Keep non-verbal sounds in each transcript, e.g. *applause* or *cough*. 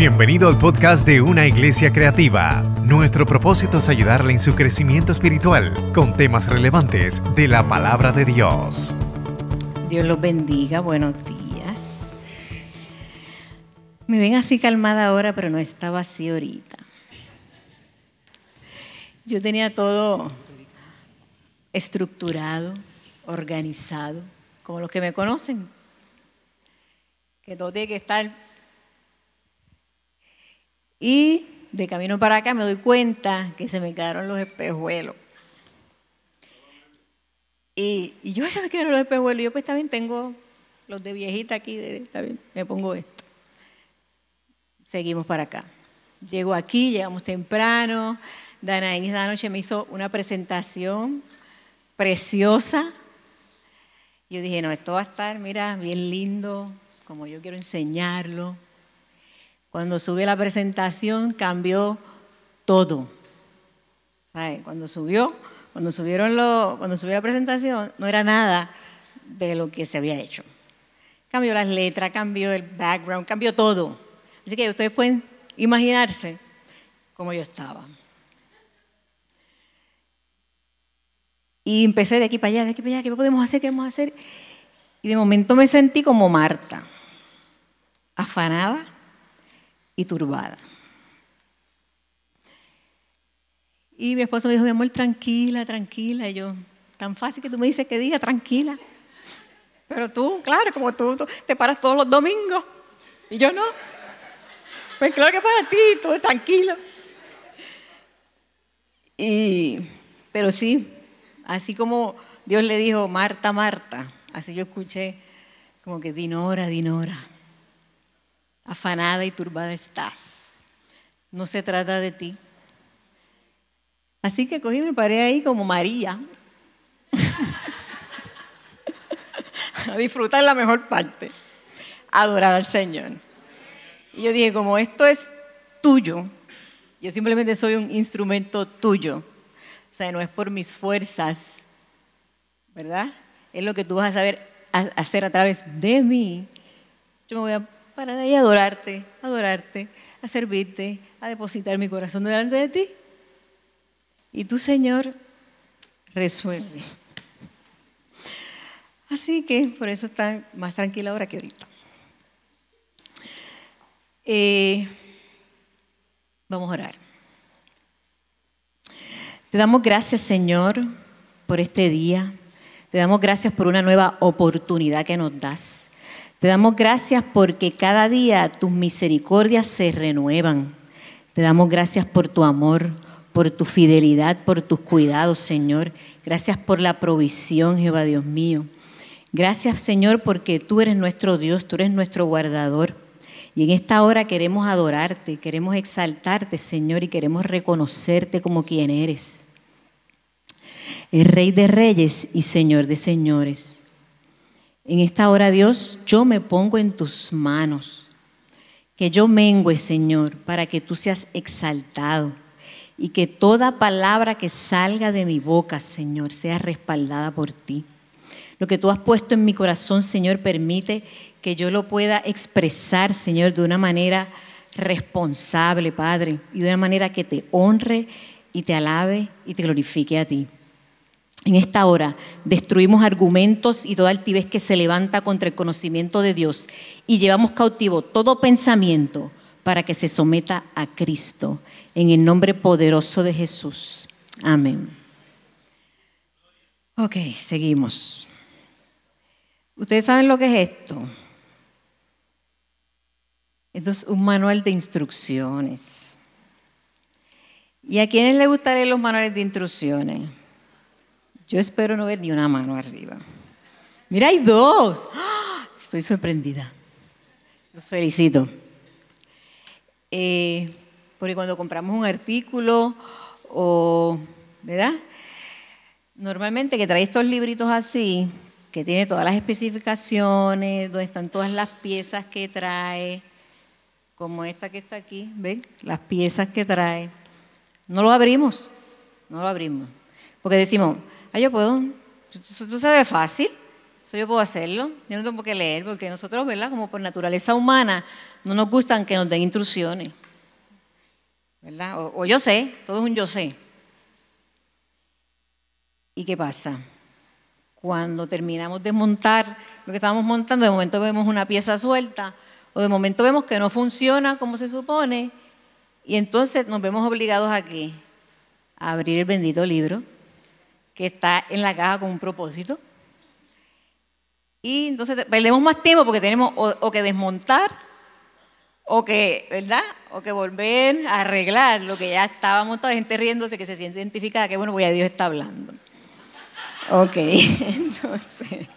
Bienvenido al podcast de Una Iglesia Creativa. Nuestro propósito es ayudarle en su crecimiento espiritual con temas relevantes de la palabra de Dios. Dios los bendiga, buenos días. Me ven así calmada ahora, pero no estaba así ahorita. Yo tenía todo estructurado, organizado, como los que me conocen, que todo tiene que estar. Y de camino para acá me doy cuenta que se me quedaron los espejuelos. Y, yo se me quedaron los espejuelos. Y yo pues también tengo los de viejita aquí, también me pongo esto. Seguimos para acá. Llego aquí, llegamos temprano. Danaís esta noche me hizo una presentación preciosa. Yo dije, no, esto va a estar, mira, bien lindo, como yo quiero enseñarlo. Cuando sube la presentación cambió todo. Cuando subió, cuando subieron lo, cuando subió la presentación, no era nada de lo que se había hecho. Cambió las letras, cambió el background, cambió todo. Así que ustedes pueden imaginarse cómo yo estaba. Y empecé de aquí para allá, de aquí para allá, ¿qué podemos hacer? ¿Qué a hacer? Y de momento me sentí como Marta, afanada y turbada. Y mi esposo me dijo, mi amor, tranquila, tranquila. Y yo, tan fácil que tú me dices que diga tranquila. Pero tú, claro, como tú, te paras todos los domingos. Y yo no. Pues claro que para ti, es tranquilo. Y, pero sí, Así como Dios le dijo, Marta, Marta, así yo escuché como que Dinora, Dinora, afanada y turbada estás. No se trata de ti. Así que cogí y me paré ahí como María. *laughs* a disfrutar la mejor parte, adorar al Señor. Y yo dije, como esto es tuyo, yo simplemente soy un instrumento tuyo. O sea, no es por mis fuerzas, ¿verdad? Es lo que tú vas a saber hacer a través de mí. Yo me voy a parar ahí adorarte, adorarte, a servirte, a depositar mi corazón delante de ti. Y tú, Señor, resuelve. Así que por eso está más tranquila ahora que ahorita. Eh, vamos a orar. Te damos gracias, Señor, por este día. Te damos gracias por una nueva oportunidad que nos das. Te damos gracias porque cada día tus misericordias se renuevan. Te damos gracias por tu amor, por tu fidelidad, por tus cuidados, Señor. Gracias por la provisión, Jehová Dios mío. Gracias, Señor, porque tú eres nuestro Dios, tú eres nuestro guardador. Y en esta hora queremos adorarte, queremos exaltarte, Señor, y queremos reconocerte como quien eres. El Rey de Reyes y Señor de Señores. En esta hora, Dios, yo me pongo en tus manos. Que yo mengue, Señor, para que tú seas exaltado y que toda palabra que salga de mi boca, Señor, sea respaldada por ti. Lo que tú has puesto en mi corazón, Señor, permite que yo lo pueda expresar, Señor, de una manera responsable, Padre, y de una manera que te honre y te alabe y te glorifique a ti. En esta hora destruimos argumentos y toda altivez que se levanta contra el conocimiento de Dios y llevamos cautivo todo pensamiento para que se someta a Cristo. En el nombre poderoso de Jesús. Amén. Ok, seguimos. ¿Ustedes saben lo que es esto? Esto es un manual de instrucciones. ¿Y a quiénes les gusta leer los manuales de instrucciones? Yo espero no ver ni una mano arriba. Mira, hay dos. ¡Ah! Estoy sorprendida. Los felicito. Eh, porque cuando compramos un artículo o, ¿verdad? Normalmente que trae estos libritos así, que tiene todas las especificaciones, donde están todas las piezas que trae, como esta que está aquí, ¿ven? Las piezas que trae. No lo abrimos, no lo abrimos. Porque decimos, ah, yo puedo, tú, sabes fácil, Eso yo puedo hacerlo. Yo no tengo que leer porque nosotros, ¿verdad? Como por naturaleza humana, no nos gustan que nos den instrucciones. ¿Verdad? O, o yo sé, todo es un yo sé. ¿Y qué pasa? Cuando terminamos de montar lo que estábamos montando, de momento vemos una pieza suelta o de momento vemos que no funciona como se supone y entonces nos vemos obligados a qué? A abrir el bendito libro que está en la caja con un propósito. Y entonces perdemos más tiempo porque tenemos o, que desmontar o que, ¿verdad? O que volver a arreglar lo que ya estaba montado, gente riéndose que se siente identificada, que bueno, pues ya Dios está hablando. Ok, *laughs* entonces.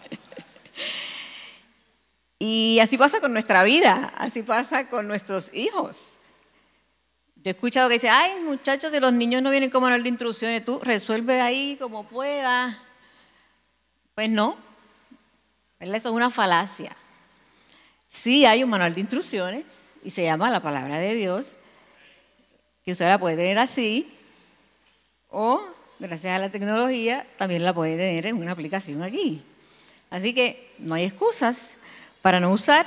Y así pasa con nuestra vida, así pasa con nuestros hijos. Yo he escuchado que dice, ay muchachos, si los niños no vienen con manual de instrucciones, tú resuelve ahí como puedas. Pues no, eso es una falacia. Sí hay un manual de instrucciones y se llama la palabra de Dios, que usted la puede tener así, o gracias a la tecnología también la puede tener en una aplicación aquí. Así que no hay excusas para no usar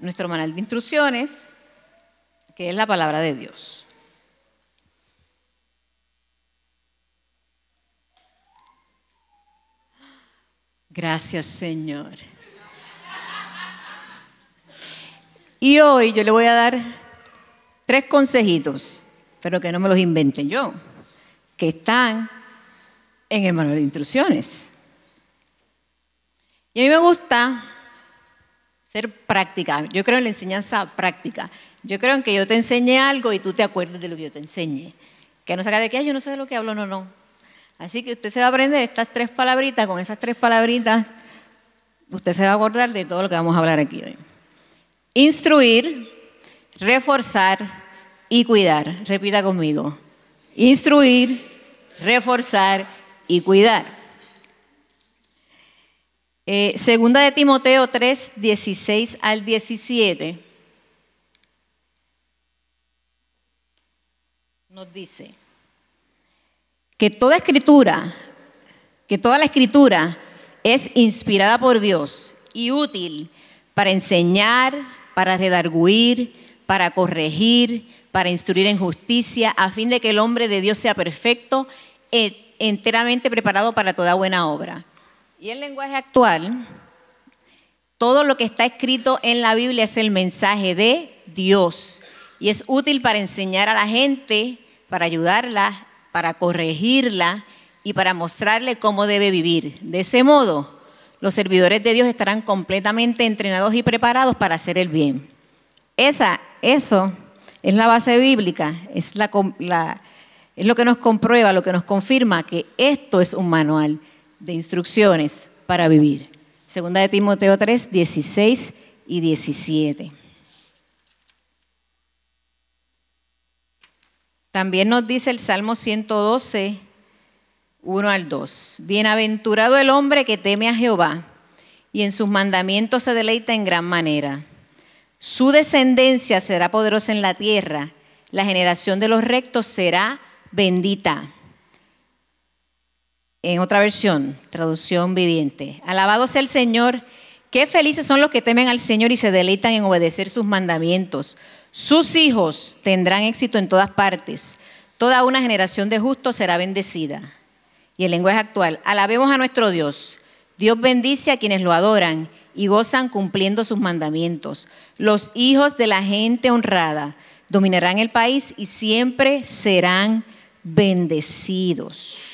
nuestro manual de instrucciones que es la palabra de Dios. Gracias, Señor. Y hoy yo le voy a dar tres consejitos, pero que no me los inventen yo, que están en el manual de instrucciones. Y a mí me gusta ser práctica. Yo creo en la enseñanza práctica. Yo creo en que yo te enseñe algo y tú te acuerdes de lo que yo te enseñé. Que no saca de qué, yo no sé de lo que hablo, no, no. Así que usted se va a aprender estas tres palabritas, con esas tres palabritas, usted se va a acordar de todo lo que vamos a hablar aquí hoy. Instruir, reforzar y cuidar. Repita conmigo. Instruir, reforzar y cuidar. Eh, segunda de Timoteo 3, 16 al 17. nos dice que toda escritura, que toda la escritura es inspirada por Dios y útil para enseñar, para redarguir, para corregir, para instruir en justicia, a fin de que el hombre de Dios sea perfecto, e enteramente preparado para toda buena obra. Y en lenguaje actual, todo lo que está escrito en la Biblia es el mensaje de Dios y es útil para enseñar a la gente para ayudarla, para corregirla y para mostrarle cómo debe vivir. De ese modo, los servidores de Dios estarán completamente entrenados y preparados para hacer el bien. Esa, eso es la base bíblica, es, es lo que nos comprueba, lo que nos confirma que esto es un manual de instrucciones para vivir. Segunda de Timoteo 3, 16 y 17. También nos dice el Salmo 112, 1 al 2. Bienaventurado el hombre que teme a Jehová y en sus mandamientos se deleita en gran manera. Su descendencia será poderosa en la tierra, la generación de los rectos será bendita. En otra versión, traducción viviente. Alabado sea el Señor. Qué felices son los que temen al Señor y se deleitan en obedecer sus mandamientos. Sus hijos tendrán éxito en todas partes. Toda una generación de justos será bendecida. Y el lenguaje actual, alabemos a nuestro Dios. Dios bendice a quienes lo adoran y gozan cumpliendo sus mandamientos. Los hijos de la gente honrada dominarán el país y siempre serán bendecidos.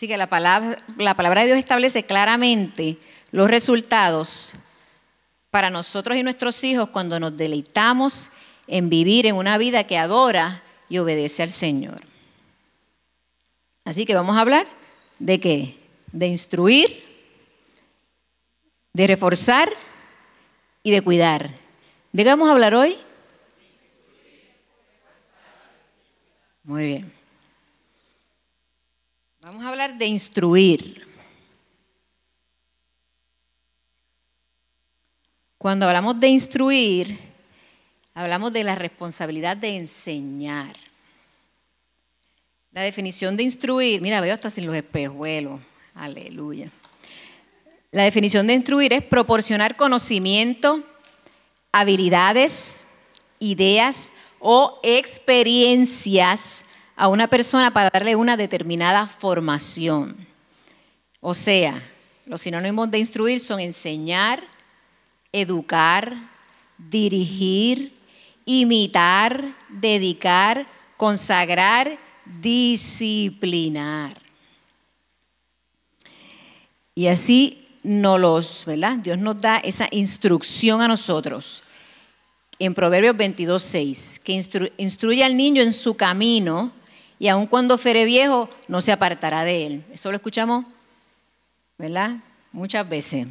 Así que la palabra, la palabra de Dios establece claramente los resultados para nosotros y nuestros hijos cuando nos deleitamos en vivir en una vida que adora y obedece al Señor. Así que vamos a hablar de qué? De instruir, de reforzar y de cuidar. ¿De qué vamos a hablar hoy? Muy bien. Vamos a hablar de instruir. Cuando hablamos de instruir, hablamos de la responsabilidad de enseñar. La definición de instruir, mira, veo hasta sin los espejuelos. Aleluya. La definición de instruir es proporcionar conocimiento, habilidades, ideas o experiencias a una persona para darle una determinada formación. O sea, los sinónimos de instruir son enseñar, educar, dirigir, imitar, dedicar, consagrar, disciplinar. Y así nos los, ¿verdad? Dios nos da esa instrucción a nosotros. En Proverbios 22, 6, que instruye al niño en su camino y aun cuando fuere viejo no se apartará de él. Eso lo escuchamos, ¿verdad? Muchas veces.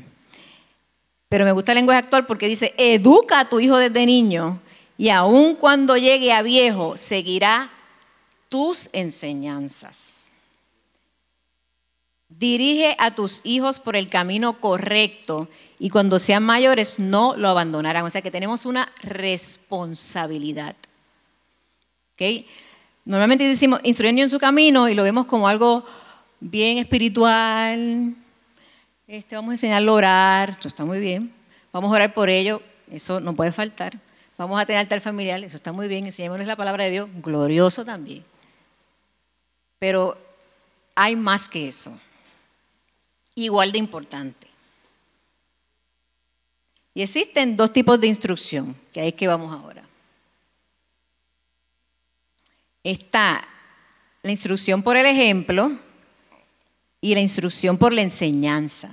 Pero me gusta el lenguaje actual porque dice, educa a tu hijo desde niño y aun cuando llegue a viejo seguirá tus enseñanzas. Dirige a tus hijos por el camino correcto y cuando sean mayores no lo abandonarán. O sea que tenemos una responsabilidad. ¿Okay? Normalmente decimos instruyendo en su camino y lo vemos como algo bien espiritual, este, vamos a enseñarlo a orar, eso está muy bien. Vamos a orar por ello, eso no puede faltar. Vamos a tener altar familiar, eso está muy bien. Enseñémosles la palabra de Dios, glorioso también. Pero hay más que eso, igual de importante. Y existen dos tipos de instrucción, que ahí es que vamos ahora. Está la instrucción por el ejemplo, y la instrucción por la enseñanza.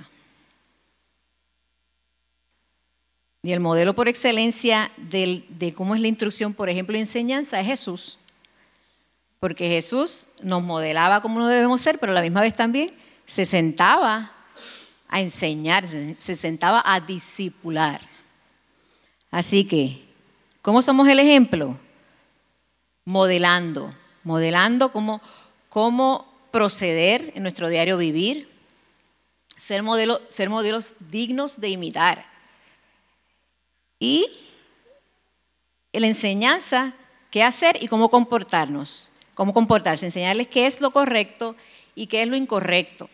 Y el modelo por excelencia de cómo es la instrucción, por ejemplo, y enseñanza es Jesús. Porque Jesús nos modelaba como no debemos ser, pero a la misma vez también se sentaba a enseñar, se sentaba a discipular. Así que, ¿cómo somos el ejemplo? Modelando, modelando cómo, cómo proceder en nuestro diario vivir, ser, modelo, ser modelos dignos de imitar. Y la enseñanza, qué hacer y cómo comportarnos, cómo comportarse, enseñarles qué es lo correcto y qué es lo incorrecto.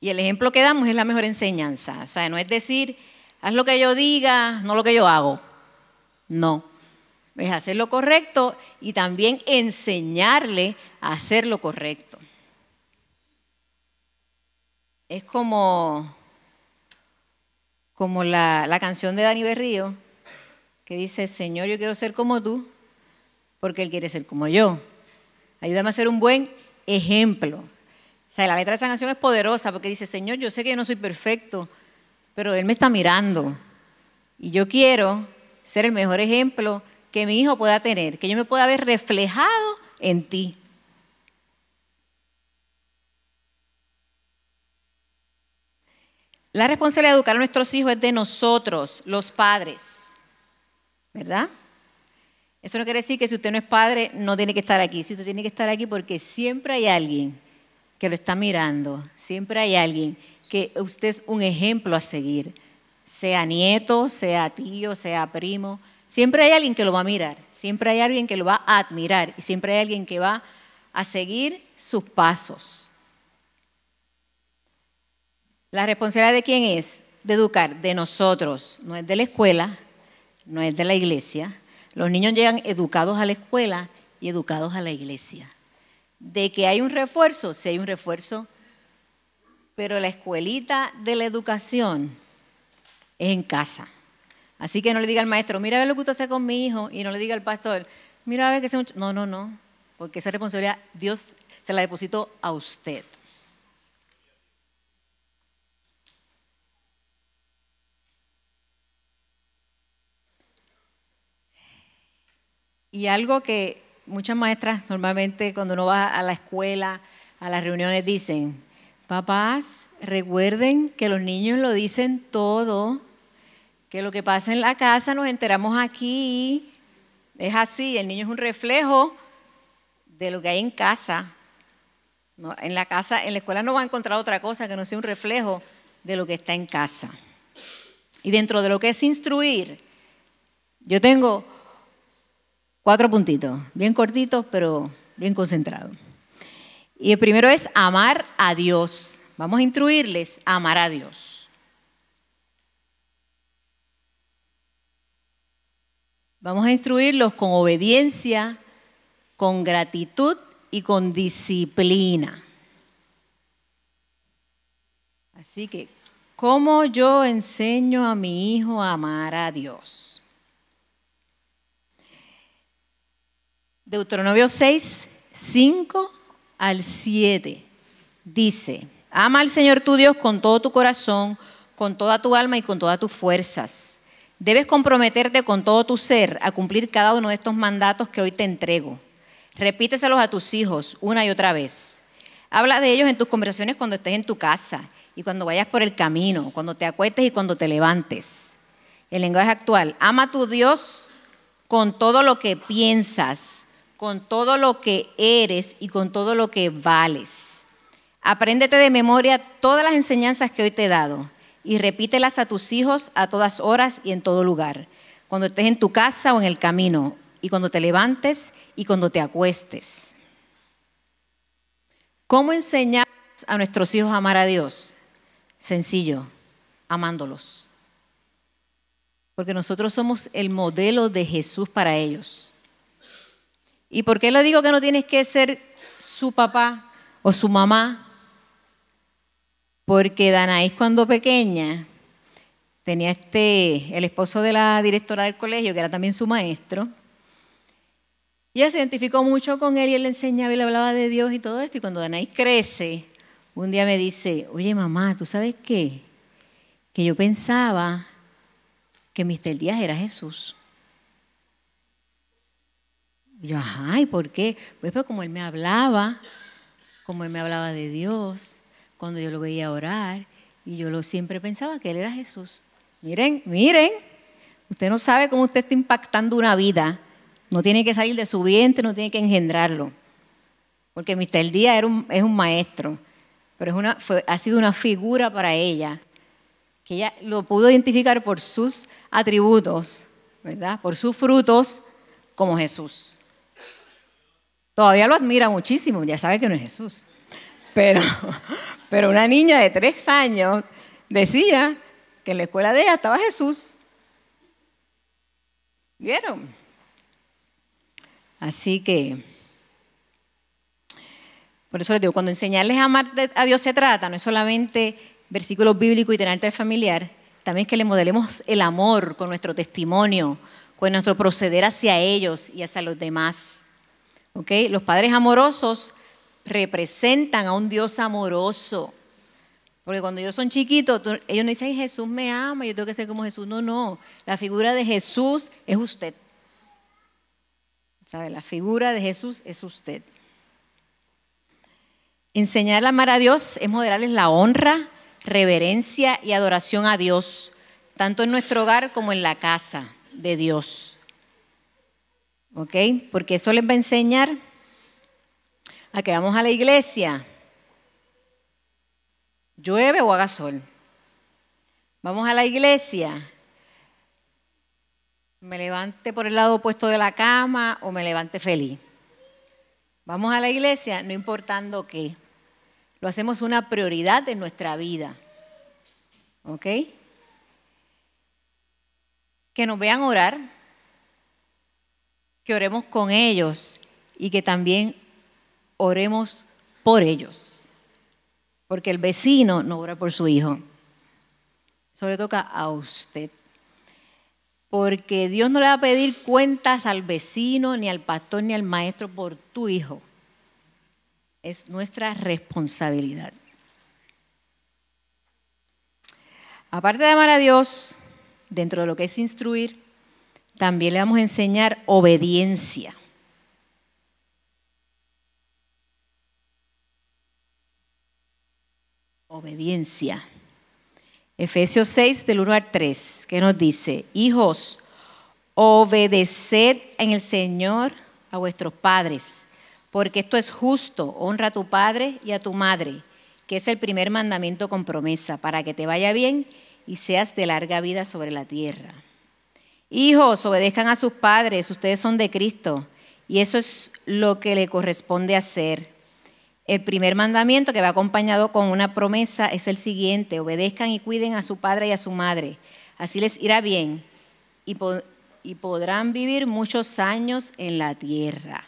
Y el ejemplo que damos es la mejor enseñanza. O sea, no es decir, haz lo que yo diga, no lo que yo hago. No es hacer lo correcto y también enseñarle a hacer lo correcto. Es como, como la, la canción de Dani Berrío, que dice, Señor, yo quiero ser como tú, porque Él quiere ser como yo. Ayúdame a ser un buen ejemplo. O sea, la letra de esa canción es poderosa porque dice, Señor, yo sé que yo no soy perfecto, pero Él me está mirando. Y yo quiero ser el mejor ejemplo que mi hijo pueda tener, que yo me pueda ver reflejado en ti. La responsabilidad de educar a nuestros hijos es de nosotros, los padres, ¿verdad? Eso no quiere decir que si usted no es padre no tiene que estar aquí. Si usted tiene que estar aquí porque siempre hay alguien que lo está mirando, siempre hay alguien que usted es un ejemplo a seguir, sea nieto, sea tío, sea primo, Siempre hay alguien que lo va a mirar, siempre hay alguien que lo va a admirar y siempre hay alguien que va a seguir sus pasos. La responsabilidad de quién es? De educar, de nosotros, no es de la escuela, no es de la iglesia. Los niños llegan educados a la escuela y educados a la iglesia. De que hay un refuerzo, sí hay un refuerzo, pero la escuelita de la educación es en casa. Así que no le diga al maestro, mira a ver lo que usted hace con mi hijo, y no le diga al pastor, mira a ver que hace mucho. No, no, no, porque esa responsabilidad Dios se la depositó a usted. Y algo que muchas maestras normalmente cuando uno va a la escuela, a las reuniones dicen, papás, recuerden que los niños lo dicen todo que lo que pasa en la casa nos enteramos aquí. Es así, el niño es un reflejo de lo que hay en casa. En la casa, en la escuela no va a encontrar otra cosa que no sea un reflejo de lo que está en casa. Y dentro de lo que es instruir, yo tengo Cuatro puntitos, bien cortitos, pero bien concentrados. Y el primero es amar a Dios. Vamos a instruirles a amar a Dios. Vamos a instruirlos con obediencia, con gratitud y con disciplina. Así que, ¿cómo yo enseño a mi hijo a amar a Dios? Deuteronomio 6, 5 al 7 dice, ama al Señor tu Dios con todo tu corazón, con toda tu alma y con todas tus fuerzas. Debes comprometerte con todo tu ser a cumplir cada uno de estos mandatos que hoy te entrego. Repíteselos a tus hijos una y otra vez. Habla de ellos en tus conversaciones cuando estés en tu casa y cuando vayas por el camino, cuando te acuestes y cuando te levantes. El lenguaje actual, ama a tu Dios con todo lo que piensas, con todo lo que eres y con todo lo que vales. Apréndete de memoria todas las enseñanzas que hoy te he dado y repítelas a tus hijos a todas horas y en todo lugar, cuando estés en tu casa o en el camino, y cuando te levantes y cuando te acuestes. ¿Cómo enseñar a nuestros hijos a amar a Dios? Sencillo, amándolos. Porque nosotros somos el modelo de Jesús para ellos. ¿Y por qué le digo que no tienes que ser su papá o su mamá? Porque Danaís cuando pequeña tenía este, el esposo de la directora del colegio, que era también su maestro, y ella se identificó mucho con él y él le enseñaba y le hablaba de Dios y todo esto. Y cuando Danaís crece, un día me dice, oye mamá, ¿tú sabes qué? Que yo pensaba que Mr. Díaz era Jesús. Y yo, ajá, ¿y por qué? Pues, pues como él me hablaba, como él me hablaba de Dios, cuando yo lo veía orar, y yo lo siempre pensaba que él era Jesús. Miren, miren, usted no sabe cómo usted está impactando una vida. No tiene que salir de su vientre, no tiene que engendrarlo. Porque Mr. Díaz era es un maestro, pero es una, ha sido una figura para ella, que ella lo pudo identificar por sus atributos, ¿verdad? Por sus frutos como Jesús. Todavía lo admira muchísimo, ya sabe que no es Jesús. Pero, pero una niña de tres años decía que en la escuela de ella estaba Jesús. ¿Vieron? Así que, por eso les digo, cuando enseñarles a amar a Dios se trata, no es solamente versículos bíblicos y tener familiar, también es que le modelemos el amor con nuestro testimonio, con nuestro proceder hacia ellos y hacia los demás. Los padres amorosos representan a un Dios amoroso. Porque cuando ellos son chiquitos, ellos no dicen, Jesús me ama, yo tengo que ser como Jesús. No, no. La figura de Jesús es usted. ¿Sabe? La figura de Jesús es usted. Enseñar a amar a Dios es modelarles la honra, reverencia y adoración a Dios, tanto en nuestro hogar como en la casa de Dios. ¿ok? Porque eso les va a enseñar a que vamos a la iglesia, llueve o haga sol. Vamos a la iglesia, me levante por el lado opuesto de la cama o me levante feliz. Vamos a la iglesia, no importando qué. Lo hacemos una prioridad en nuestra vida. ¿Ok? Que nos vean orar, que oremos con ellos y que también oremos por ellos. Porque el vecino no ora por su hijo. Eso toca a usted. Porque Dios no le va a pedir cuentas al vecino, ni al pastor, ni al maestro por tu hijo. Es nuestra responsabilidad. Aparte de amar a Dios, dentro de lo que es instruir, también le vamos a enseñar obediencia. Obediencia. Efesios 6 del 1 al 3, que nos dice, hijos, obedeced en el Señor a vuestros padres, porque esto es justo, honra a tu padre y a tu madre, que es el primer mandamiento con promesa, para que te vaya bien y seas de larga vida sobre la tierra. Hijos, obedezcan a sus padres, ustedes son de Cristo. Y eso es lo que le corresponde hacer. El primer mandamiento que va acompañado con una promesa es el siguiente, obedezcan y cuiden a su padre y a su madre. Así les irá bien y, y podrán vivir muchos años en la tierra.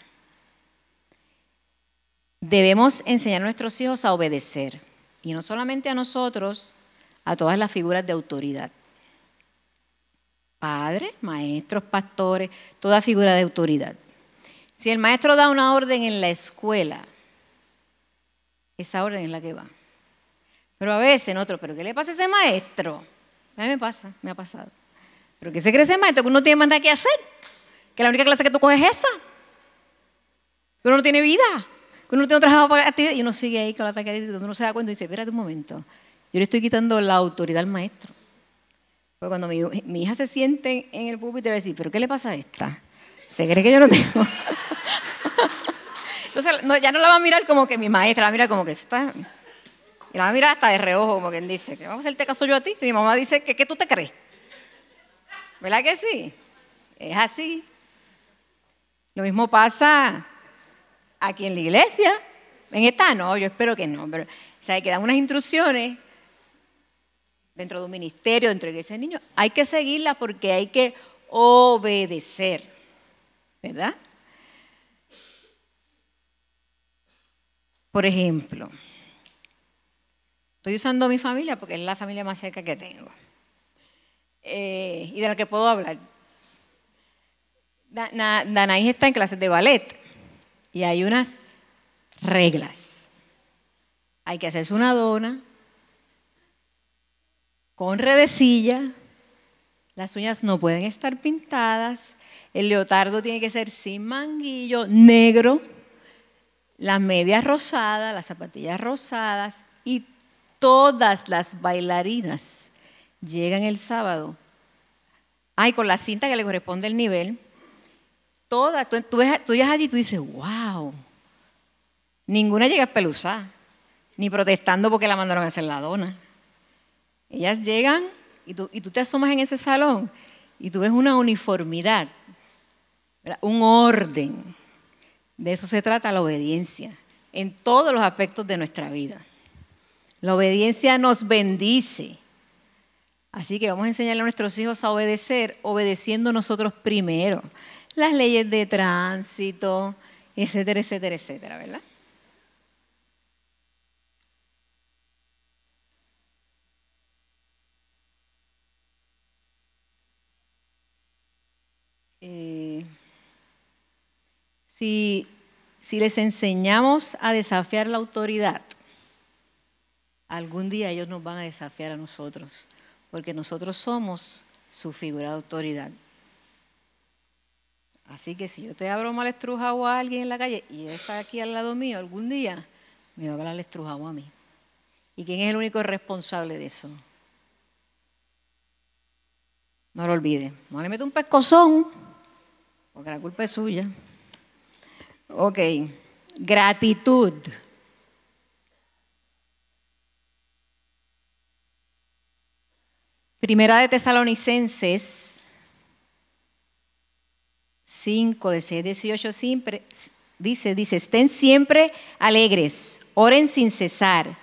Debemos enseñar a nuestros hijos a obedecer, y no solamente a nosotros, a todas las figuras de autoridad. Padres, maestros, pastores, toda figura de autoridad. Si el maestro da una orden en la escuela, esa orden es la que va. Pero a veces en otro, ¿pero qué le pasa a ese maestro? A mí me pasa, me ha pasado. ¿Pero qué se cree ese maestro? Que uno tiene más nada que hacer. Que la única clase que tú coges es esa. Que uno no tiene vida. Que uno no tiene otra actividad. Y uno sigue ahí con la taquería y uno se da cuenta y dice, espérate un momento. Yo le estoy quitando la autoridad al maestro. Porque cuando mi, mi hija se siente en el púlpito le dice, ¿pero qué le pasa a esta? Se cree que yo no tengo. Entonces ya no la va a mirar como que mi maestra, la va a mirar como que está. Y la va a mirar hasta de reojo, como quien dice, que vamos a hacerte caso yo a ti. Si mi mamá dice que ¿qué tú te crees. ¿Verdad que sí? Es así. Lo mismo pasa aquí en la iglesia. En esta no, yo espero que no. Pero, o sea, que dan unas instrucciones dentro de un ministerio, dentro de la iglesia de niños. Hay que seguirlas porque hay que obedecer. ¿verdad? Por ejemplo, estoy usando mi familia porque es la familia más cerca que tengo eh, y de la que puedo hablar. Danaís está en clases de ballet y hay unas reglas. Hay que hacerse una dona con redecilla, las uñas no pueden estar pintadas, el leotardo tiene que ser sin manguillo, negro, las medias rosadas, las zapatillas rosadas y todas las bailarinas llegan el sábado. Ay, con la cinta que le corresponde el nivel. Todas, tú, tú, llegas allí y tú dices, wow. Ninguna llega espeluzada, ni protestando porque la mandaron a hacer la dona. Ellas llegan y tú te asomas en ese salón y tú ves una uniformidad un orden. De eso se trata la obediencia en todos los aspectos de nuestra vida. La obediencia nos bendice. Así que vamos a enseñarle a nuestros hijos a obedecer, obedeciendo nosotros primero. Las leyes de tránsito, etcétera, etcétera, etcétera, ¿verdad? Eh, si, les enseñamos a desafiar la autoridad, algún día ellos nos van a desafiar a nosotros, porque nosotros somos su figura de autoridad. Así que si yo te abro mal estrujado a alguien en la calle y él está aquí al lado mío, algún día me va a hablar estrujado a mí. ¿Y quién es el único responsable de eso? No lo olvide. No le mete un pescozón, porque la culpa es suya. Ok, gratitud. Primera de Tesalonicenses 5, de 6, 18, siempre, dice, dice, estén siempre alegres, oren sin cesar,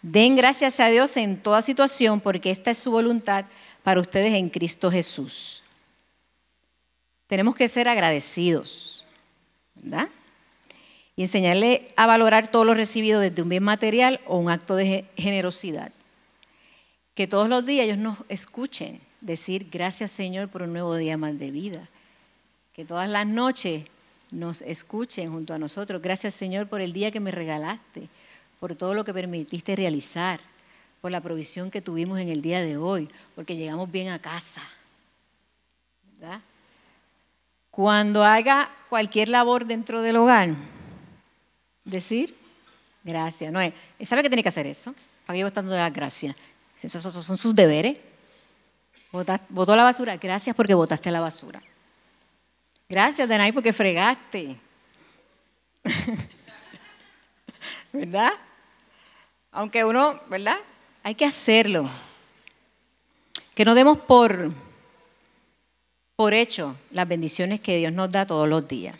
den gracias a Dios en toda situación, porque esta es su voluntad para ustedes en Cristo Jesús. Tenemos que ser agradecidos, ¿verdad? Y enseñarle a valorar todo lo recibido desde un bien material o un acto de generosidad. Que todos los días ellos nos escuchen decir gracias Señor por un nuevo día más de vida. Que todas las noches nos escuchen junto a nosotros. Gracias Señor por el día que me regalaste, por todo lo que permitiste realizar, por la provisión que tuvimos en el día de hoy, porque llegamos bien a casa. Cuando haga cualquier labor dentro del hogar, decir gracias. No es, ¿sabe que tiene que hacer eso? Para que yo estando de las gracias. Esos son sus deberes. Botó la basura. Gracias porque botaste la basura. Gracias, Denay, porque fregaste. *laughs* ¿Verdad? Aunque uno, ¿verdad? Hay que hacerlo. Que no demos por, por hecho las bendiciones que Dios nos da todos los días.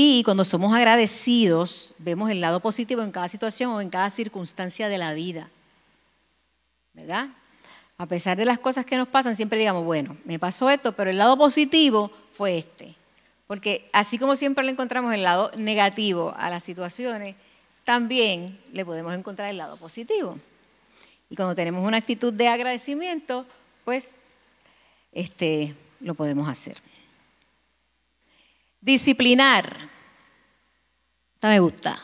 Y cuando somos agradecidos, vemos el lado positivo en cada situación o en cada circunstancia de la vida. ¿Verdad? A pesar de las cosas que nos pasan, siempre digamos, bueno, me pasó esto, pero el lado positivo fue este. Porque así como siempre le encontramos el lado negativo a las situaciones, también le podemos encontrar el lado positivo. Y cuando tenemos una actitud de agradecimiento, pues este, lo podemos hacer. Disciplinar. Esta me gusta.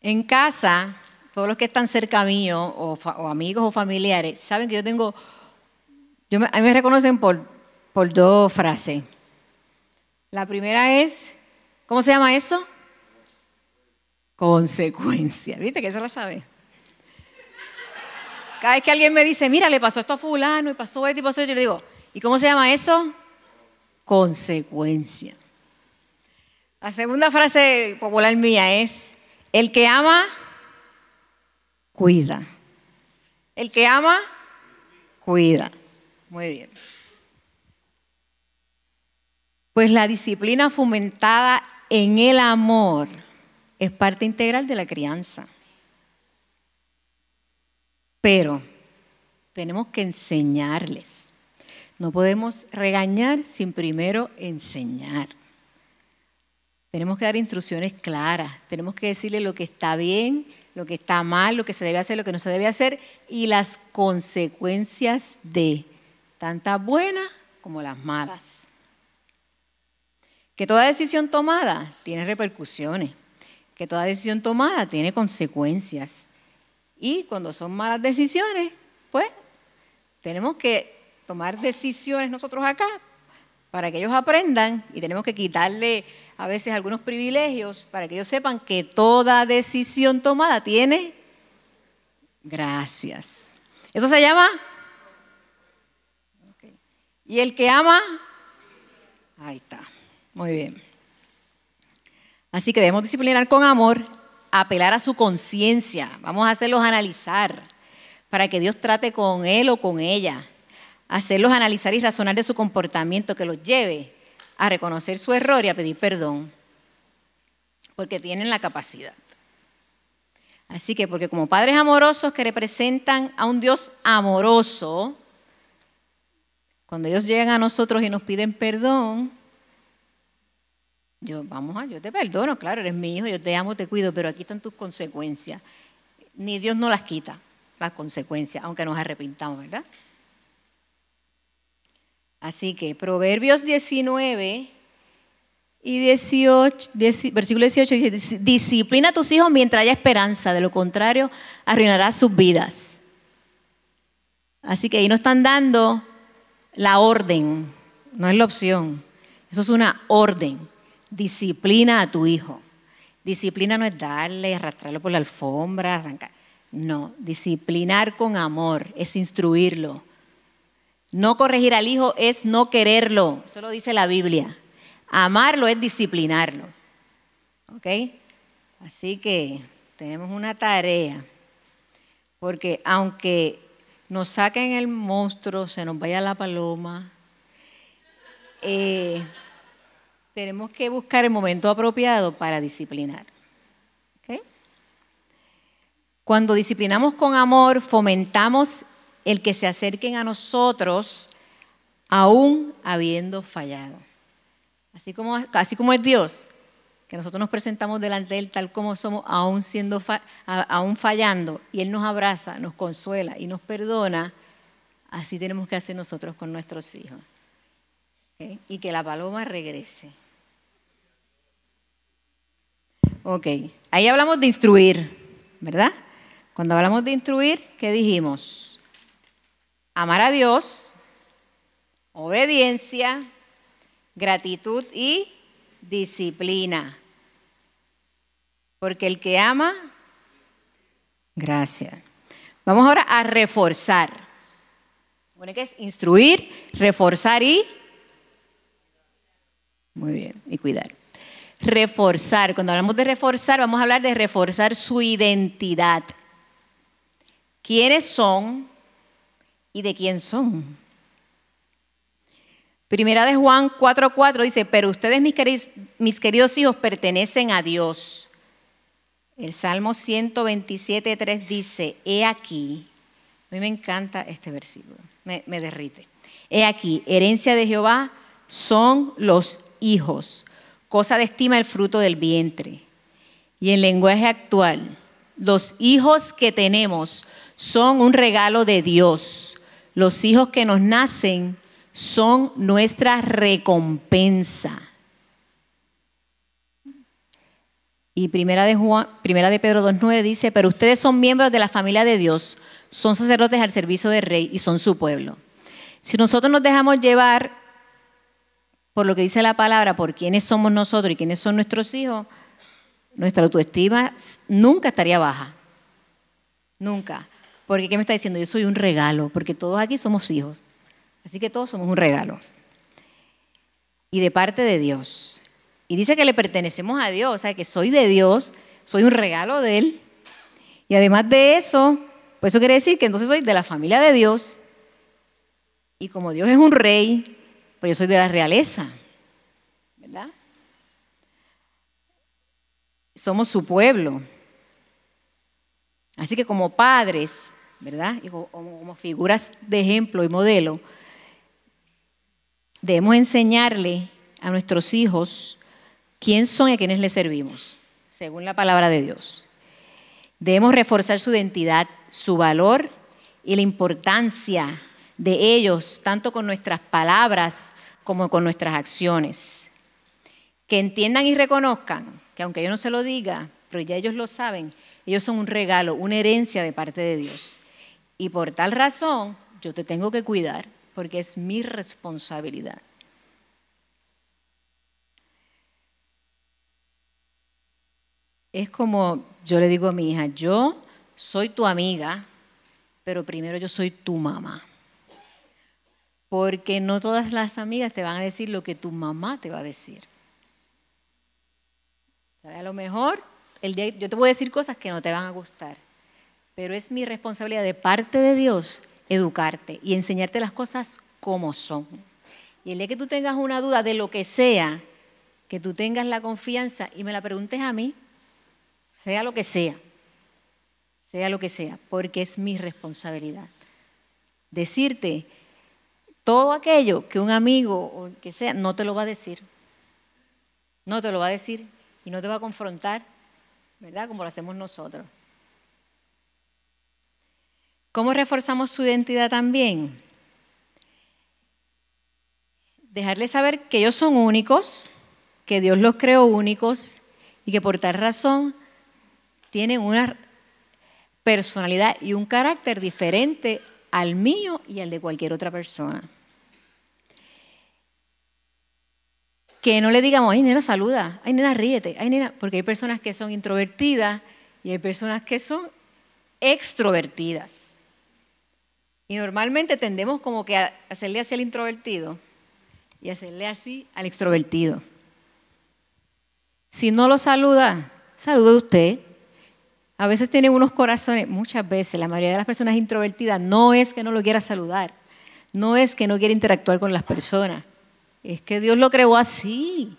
En casa, todos los que están cerca mío, o, amigos o familiares, saben que yo tengo, a mí me reconocen por, por dos frases. La primera es, ¿cómo se llama eso? Consecuencia. ¿Viste que eso la sabe? Cada vez que alguien me dice, mira, le pasó esto a fulano y pasó esto y pasó esto, yo le digo, ¿Y cómo se llama eso? Consecuencia. La segunda frase popular mía es, el que ama, cuida. El que ama, cuida. Muy bien. Pues la disciplina fomentada en el amor es parte integral de la crianza. Pero tenemos que enseñarles. No podemos regañar sin primero enseñar. Tenemos que dar instrucciones claras, tenemos que decirle lo que está bien, lo que está mal, lo que se debe hacer, lo que no se debe hacer y las consecuencias de tantas buenas como las malas. Que toda decisión tomada tiene repercusiones, que toda decisión tomada tiene consecuencias. Y cuando son malas decisiones, pues tenemos que tomar decisiones nosotros acá para que ellos aprendan y tenemos que quitarle a veces algunos privilegios para que ellos sepan que toda decisión tomada tiene gracias. ¿Eso se llama? ¿Y el que ama? Ahí está. Muy bien. Así que debemos disciplinar con amor, apelar a su conciencia. Vamos a hacerlos analizar para que Dios trate con él o con ella hacerlos analizar y razonar de su comportamiento que los lleve a reconocer su error y a pedir perdón, porque tienen la capacidad. Así que, porque como padres amorosos que representan a un Dios amoroso, cuando ellos llegan a nosotros y nos piden perdón, yo, vamos a, yo te perdono, claro, eres mi hijo, yo te amo, te cuido, pero aquí están tus consecuencias. Ni Dios no las quita, las consecuencias, aunque nos arrepintamos, ¿verdad? Así que Proverbios 19 y 18, versículo 18 dice, disciplina a tus hijos mientras haya esperanza, de lo contrario arruinarás sus vidas. Así que ahí nos están dando la orden, no es la opción, eso es una orden. Disciplina a tu hijo. Disciplina no es darle, arrastrarlo por la alfombra, arrancar. No, disciplinar con amor es instruirlo, no corregir al hijo es no quererlo, eso lo dice la Biblia. Amarlo es disciplinarlo. ¿Ok? Así que tenemos una tarea, porque aunque nos saquen el monstruo, se nos vaya la paloma, eh, tenemos que buscar el momento apropiado para disciplinar. ¿Ok? Cuando disciplinamos con amor, fomentamos el que se acerquen a nosotros aún habiendo fallado. Así como, así como es Dios, que nosotros nos presentamos delante de Él tal como somos, aún, siendo aún fallando, y Él nos abraza, nos consuela y nos perdona, así tenemos que hacer nosotros con nuestros hijos. Y que la paloma regrese. Ok, ahí hablamos de instruir, ¿verdad? Cuando hablamos de instruir, ¿qué dijimos? Amar a Dios, obediencia, gratitud y disciplina. Porque el que ama, gracias. Vamos ahora a reforzar. Bueno, que es instruir, reforzar y... Muy bien, y cuidar. Reforzar. Cuando hablamos de reforzar, vamos a hablar de reforzar su identidad. quiénes son y de quién son. Primera de Juan 4:4 dice, pero ustedes mis queridos, mis queridos hijos pertenecen a Dios. El Salmo 127.3 dice, he aquí, a mí me encanta este versículo, me, me derrite. He aquí, herencia de Jehová son los hijos, cosa de estima el fruto del vientre. Y en lenguaje actual, los hijos que tenemos son un regalo de Dios. Los hijos que nos nacen son nuestra recompensa. Y primera de, Juan, primera de Pedro 2.9 dice, pero ustedes son miembros de la familia de Dios, son sacerdotes al servicio del rey y son su pueblo. Si nosotros nos dejamos llevar por lo que dice la palabra, por quiénes somos nosotros y quiénes son nuestros hijos, nuestra autoestima nunca estaría baja. Nunca. Porque ¿qué me está diciendo? Yo soy un regalo, porque todos aquí somos hijos. Así que todos somos un regalo. Y de parte de Dios. Y dice que le pertenecemos a Dios, o sea, que soy de Dios, soy un regalo de Él. Y además de eso, pues eso quiere decir que entonces soy de la familia de Dios. Y como Dios es un rey, pues yo soy de la realeza. ¿Verdad? Somos su pueblo. Así que como padres, ¿verdad? Como, figuras de ejemplo y modelo, debemos enseñarle a nuestros hijos quién son y a quienes les servimos, según la palabra de Dios. Debemos reforzar su identidad, su valor y la importancia de ellos, tanto con nuestras palabras como con nuestras acciones. Que entiendan y reconozcan que aunque yo no se lo diga, pero ya ellos lo saben, ellos son un regalo, una herencia de parte de Dios. Y por tal razón, yo te tengo que cuidar porque es mi responsabilidad. Es como yo le digo a mi hija, yo soy tu amiga, pero primero yo soy tu mamá. Porque no todas las amigas te van a decir lo que tu mamá te va a decir. A lo mejor el día, yo te voy a decir cosas que no te van a gustar, pero es mi responsabilidad de parte de Dios educarte y enseñarte las cosas como son. Y el día que tú tengas una duda de lo que sea, que tú tengas la confianza y me la preguntes a mí, sea lo que sea, sea lo que sea, porque es mi responsabilidad. Decirte todo aquello que un amigo o que sea no te lo va a decir. No te lo va a decir y no te va a confrontar, ¿verdad? Como lo hacemos nosotros. ¿Cómo reforzamos su identidad también? Dejarles saber que ellos son únicos, que Dios los creó únicos y que por tal razón tienen una personalidad y un carácter diferente al mío y al de cualquier otra persona. que no le digamos, ay nena, saluda, ay nena, ríete, ay nena, porque hay personas que son introvertidas y hay personas que son extrovertidas. Y normalmente tendemos como que a hacerle así al introvertido y hacerle así al extrovertido. Si no lo saluda, saluda usted. A veces tienen unos corazones, muchas veces, la mayoría de las personas introvertidas no es que no lo quiera saludar, no es que no quiera interactuar con las personas es que Dios lo creó así.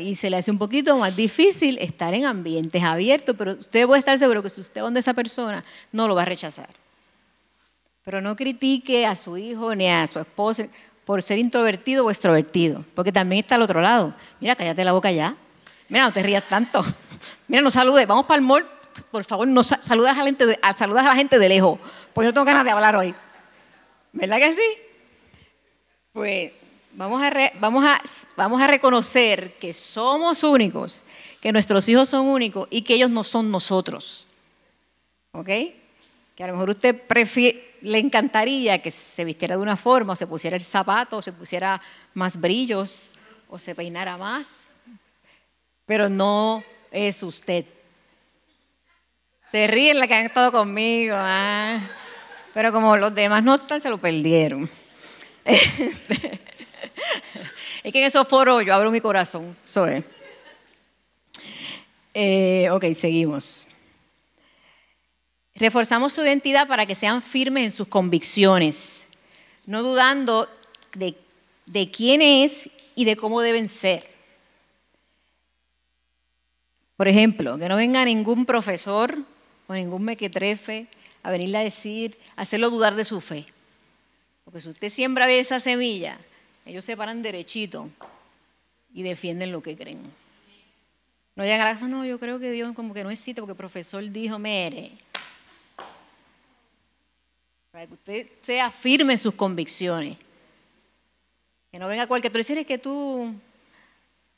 y se le hace un poquito más difícil estar en ambientes abiertos, pero usted puede estar seguro que si usted donde esa persona, no lo va a rechazar. Pero no critique a su hijo ni a su esposa por ser introvertido o extrovertido, porque también está al otro lado. Mira, cállate la boca ya. Mira, no te rías tanto. *laughs* Mira, no saludes. Vamos para el mall. Por favor, no saludas a la gente de, saludas a la gente de lejos, porque no tengo ganas de hablar hoy. ¿Verdad que sí? Pues Vamos a, vamos, a, vamos a reconocer que somos únicos, que nuestros hijos son únicos y que ellos no son nosotros. ¿Ok? Que a lo mejor usted le encantaría que se vistiera de una forma, o se pusiera el zapato, o se pusiera más brillos, o se peinara más, pero no es usted. Se ríen la que han estado conmigo, ¿ah? pero como los demás no están, se lo perdieron. *laughs* es que en esos foros yo abro mi corazón. Eso eh, ok, seguimos. Reforzamos su identidad para que sean firmes en sus convicciones, no dudando de, de quién es y de cómo deben ser. Por ejemplo, que no venga ningún profesor o ningún mequetrefe a venirle a decir, a hacerlo dudar de su fe. Porque si usted siembra esa semilla, ellos se paran derechito y defienden lo que creen. No llegan a la casa, no, yo creo que Dios como que no existe porque el profesor dijo, mere. Para que usted sea firme en sus convicciones. Que no venga cualquier, tú dices que tú,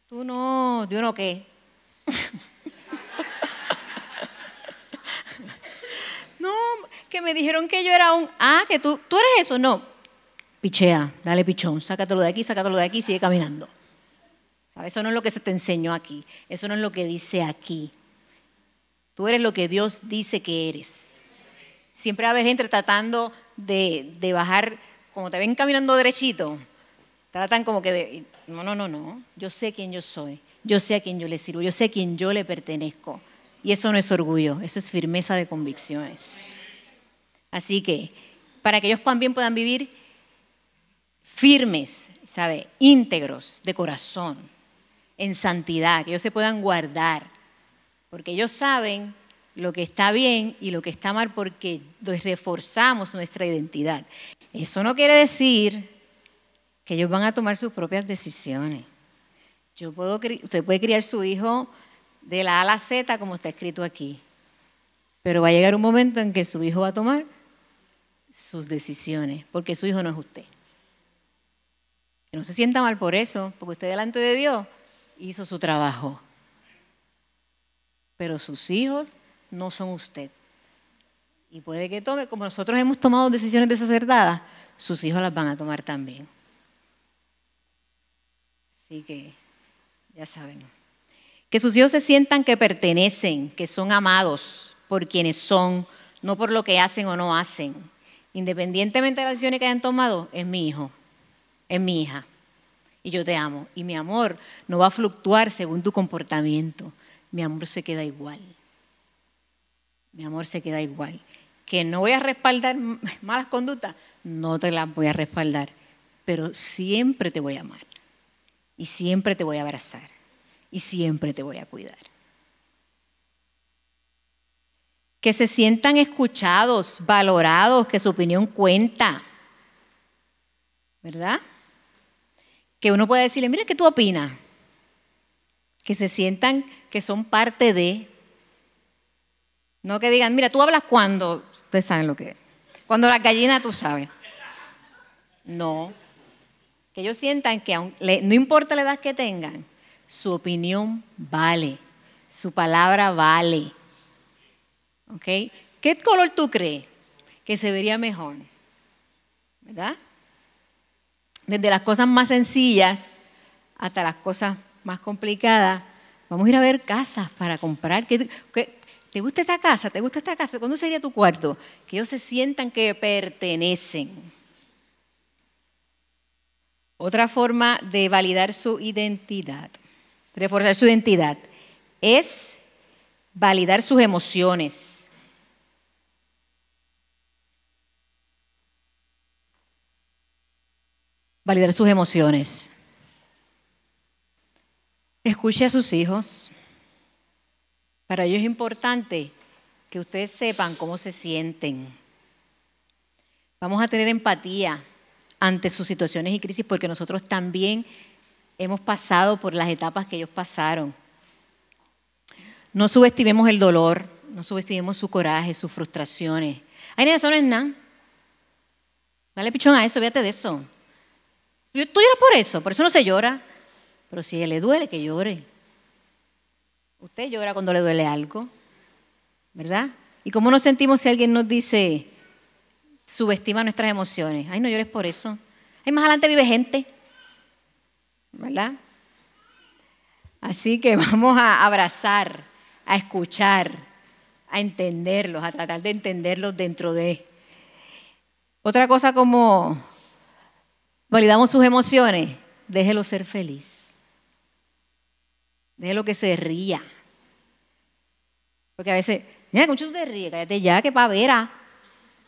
tú no, yo no qué. *laughs* no, que me dijeron que yo era un, ah, que tú, tú eres eso, no. Pichea, dale pichón, sácatelo de aquí, sácatelo de aquí, sigue caminando. Eso no es lo que se te enseñó aquí, eso no es lo que dice aquí. Tú eres lo que Dios dice que eres. Siempre a haber gente tratando de, de bajar, como te ven caminando derechito, tratan como que de, no, no, no, no, yo sé quién yo soy, yo sé a quién yo le sirvo, yo sé a quién yo le pertenezco. Y eso no es orgullo, eso es firmeza de convicciones. Así que, para que ellos también puedan vivir firmes, ¿sabe? Íntegros de corazón en santidad, que ellos se puedan guardar, porque ellos saben lo que está bien y lo que está mal porque reforzamos nuestra identidad. Eso no quiere decir que ellos van a tomar sus propias decisiones. Yo puedo, usted puede criar su hijo de la A a la Z como está escrito aquí, pero va a llegar un momento en que su hijo va a tomar sus decisiones, porque su hijo no es usted. No se sienta mal por eso, porque usted delante de Dios hizo su trabajo. Pero sus hijos no son usted. Y puede que tome, como nosotros hemos tomado decisiones desacertadas, sus hijos las van a tomar también. Así que, ya saben. Que sus hijos se sientan que pertenecen, que son amados por quienes son, no por lo que hacen o no hacen. Independientemente de las decisiones que hayan tomado, es mi hijo, es mi hija y yo te amo. Y mi amor no va a fluctuar según tu comportamiento. Mi amor se queda igual. Mi amor se queda igual. Que no voy a respaldar *laughs* malas conductas, no te las voy a respaldar. Pero siempre te voy a amar. Y siempre te voy a abrazar. Y siempre te voy a cuidar. Que se sientan escuchados, valorados, que su opinión cuenta. ¿Verdad? que uno puede decirle, mira, ¿qué tú opinas? Que se sientan que son parte de. No que digan, mira, tú hablas cuando, ustedes saben lo que es. Cuando la gallina tú sabes. No. Que ellos sientan que no importa la edad que tengan, su opinión vale, su palabra vale. ¿Ok? ¿Qué color tú crees que se vería mejor? ¿Verdad? desde las cosas más sencillas hasta las cosas más complicadas. Vamos a ir a ver casas para comprar. ¿Te gusta esta casa? ¿Te gusta esta casa? ¿Cuándo sería tu cuarto? Que ellos se sientan que pertenecen. Otra forma de validar su identidad, reforzar su identidad, es validar sus emociones. validar sus emociones. Escuche a sus hijos. Para ellos es importante que ustedes sepan cómo se sienten. Vamos a tener empatía ante sus situaciones y crisis porque nosotros también hemos pasado por las etapas que ellos pasaron. No subestimemos el dolor, no subestimemos su coraje, sus frustraciones. Ay, eso no es nada. Dale pichón a eso, fíjate de eso. Tú lloras por eso, por eso no se llora. Pero si le duele, que llore. Usted llora cuando le duele algo, ¿verdad? ¿Y cómo nos sentimos si alguien nos dice, subestima nuestras emociones? Ay, no llores por eso. Ay, más adelante vive gente, ¿verdad? Así que *laughs* vamos a abrazar, a escuchar, a entenderlos, a tratar de entenderlos dentro de. Otra cosa como validamos sus emociones, déjelo ser feliz. Déjelo que se ría. Porque a veces, Mira, mucho tú te ríes, cállate ya, que pavera.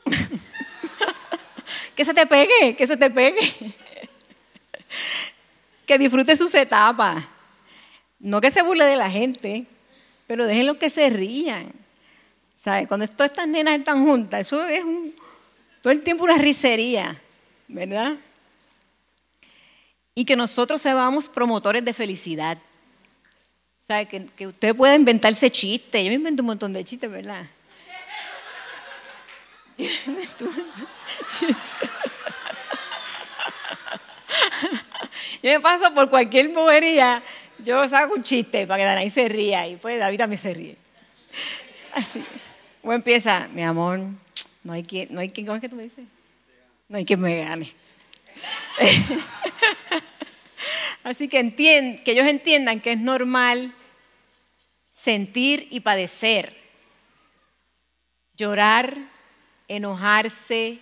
*laughs* que se te pegue, que se te pegue. *laughs* que disfrute sus etapas. No que se burle de la gente, pero déjenlo que se rían. ¿Sabes? Cuando todas estas nenas están juntas, eso es un, todo el tiempo una risería, ¿verdad? Y que nosotros seamos promotores de felicidad. Que, usted pueda inventarse chistes. Yo me invento un montón de chistes, ¿verdad? Yo me paso por cualquier bobería, yo saco un chiste para que Danaí se ría y pues David también se ríe. Así. O empieza, mi amor, no hay quien, no hay quien, ¿cómo es que tú me dices? No hay quien me gane. *laughs* Así que que ellos entiendan que es normal sentir y padecer, llorar, enojarse,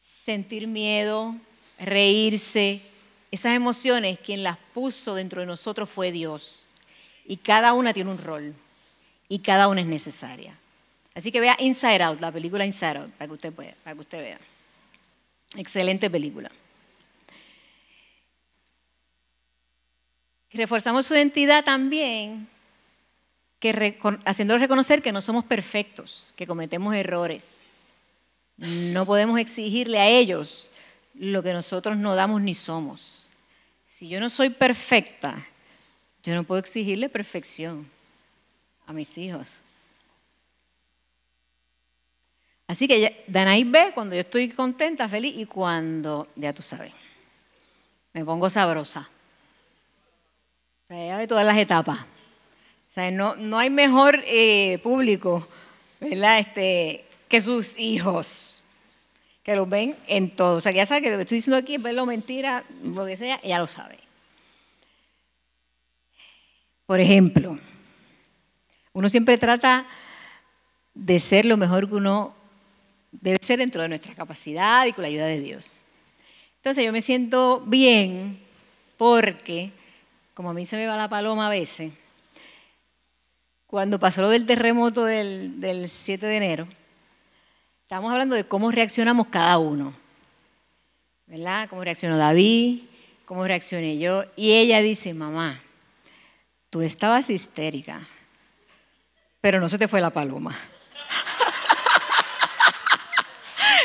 sentir miedo, reírse. Esas emociones, quien las puso dentro de nosotros fue Dios. Y cada una tiene un rol. Y cada una es necesaria. Así que vea Inside Out, la película Inside Out, para que usted, para que usted vea. Excelente película. Reforzamos su identidad también que haciéndolo reconocer que no somos perfectos, que cometemos errores. No podemos exigirle a ellos lo que nosotros no damos ni somos. Si yo no soy perfecta, yo no puedo exigirle perfección a mis hijos. Así que Danaí ve cuando yo estoy contenta, feliz y cuando, ya tú sabes, me pongo sabrosa. O ve todas las etapas. Sea, no, no hay mejor eh, público, ¿verdad? Este, que sus hijos, que los ven en todo. O sea, que ya sabe que lo que estoy diciendo aquí es verlo mentira, lo que sea, ella lo sabe. Por ejemplo, uno siempre trata de ser lo mejor que uno debe ser dentro de nuestra capacidad y con la ayuda de Dios. Entonces yo me siento bien porque, como a mí se me va la paloma a veces, cuando pasó lo del terremoto del, del 7 de enero, estamos hablando de cómo reaccionamos cada uno. ¿Verdad? Cómo reaccionó David, cómo reaccioné yo. Y ella dice, mamá, tú estabas histérica, pero no se te fue la paloma. *laughs*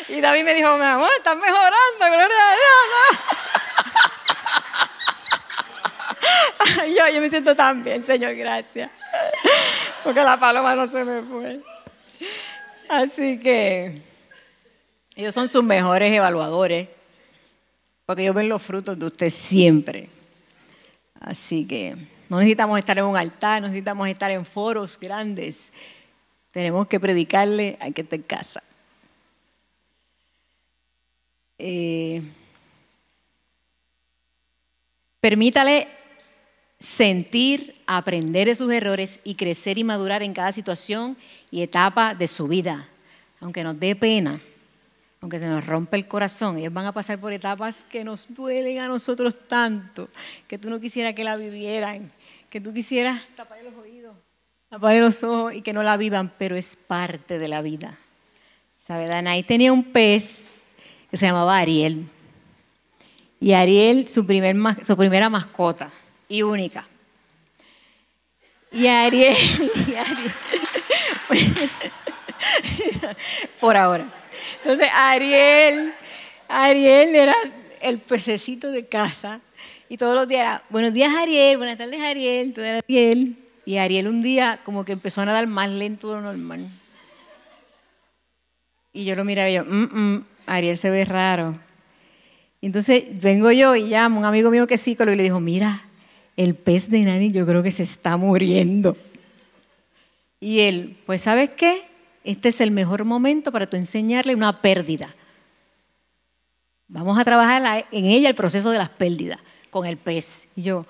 Y David me dijo, mi amor, estás mejorando, gloria a Dios. *laughs* yo, yo me siento tan bien, Señor, gracias. Porque la paloma no se me fue. Así que ellos son sus mejores evaluadores, porque ellos ven los frutos de usted siempre. Así que no necesitamos estar en un altar, no necesitamos estar en foros grandes. Tenemos que predicarle a que te casa. Eh, permítale sentir, aprender de sus errores y crecer y madurar en cada situación y etapa de su vida. Aunque nos dé pena, aunque se nos rompe el corazón, ellos van a pasar por etapas que nos duelen a nosotros tanto, que tú no quisieras que la vivieran, que tú quisieras taparle los oídos, taparle los ojos y que no la vivan, pero es parte de la vida. ¿Sabe? Danaí tenía un pez que se llamaba Ariel. Y Ariel, su, primer, su primera mascota y única. Y Ariel, *laughs* *laughs* por ahora. Entonces, Ariel, Ariel era el pececito de casa. Y todos los días era, buenos días Ariel, buenas tardes Ariel, todo era Ariel. Y Ariel un día como que empezó a nadar más lento de lo normal. Y yo lo miraba y yo, mm, mm, Ariel se ve raro. Entonces vengo yo y llamo a un amigo mío que es psicólogo y le dijo, mira, el pez de Nani yo creo que se está muriendo. Y él, pues sabes qué, este es el mejor momento para tú enseñarle una pérdida. Vamos a trabajar en ella el proceso de las pérdidas con el pez. Y yo,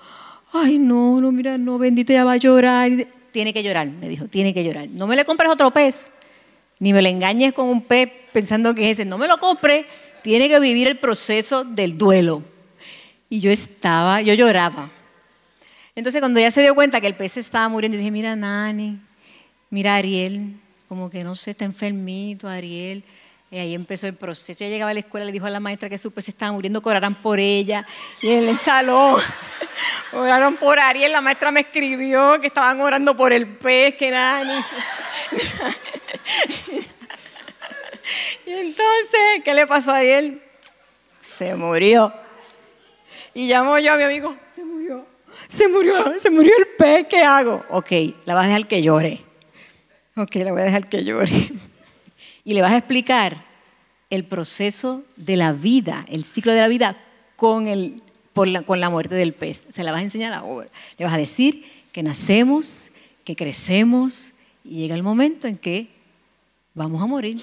ay no, no, mira, no, bendito, ya va a llorar. Tiene que llorar, me dijo, tiene que llorar. No me le compres otro pez, ni me le engañes con un pez pensando que es ese. No me lo compre, tiene que vivir el proceso del duelo. Y yo estaba, yo lloraba. Entonces cuando ella se dio cuenta que el pez estaba muriendo, dije, mira, Nani, mira Ariel, como que no sé, está enfermito Ariel. Y ahí empezó el proceso. Ella llegaba a la escuela, le dijo a la maestra que su pez estaba muriendo, que oraran por ella. Y en el salón *laughs* oraron por Ariel. La maestra me escribió que estaban orando por el pez, que Dani. *laughs* y entonces, ¿qué le pasó a Ariel? Se murió. Y llamó yo a mi amigo, se se murió, se murió el pez, ¿qué hago? Ok, la vas a dejar que llore. Ok, la voy a dejar que llore *laughs* y le vas a explicar el proceso de la vida, el ciclo de la vida con, el, la, con la muerte del pez. Se la vas a enseñar ahora. Le vas a decir que nacemos, que crecemos y llega el momento en que vamos a morir.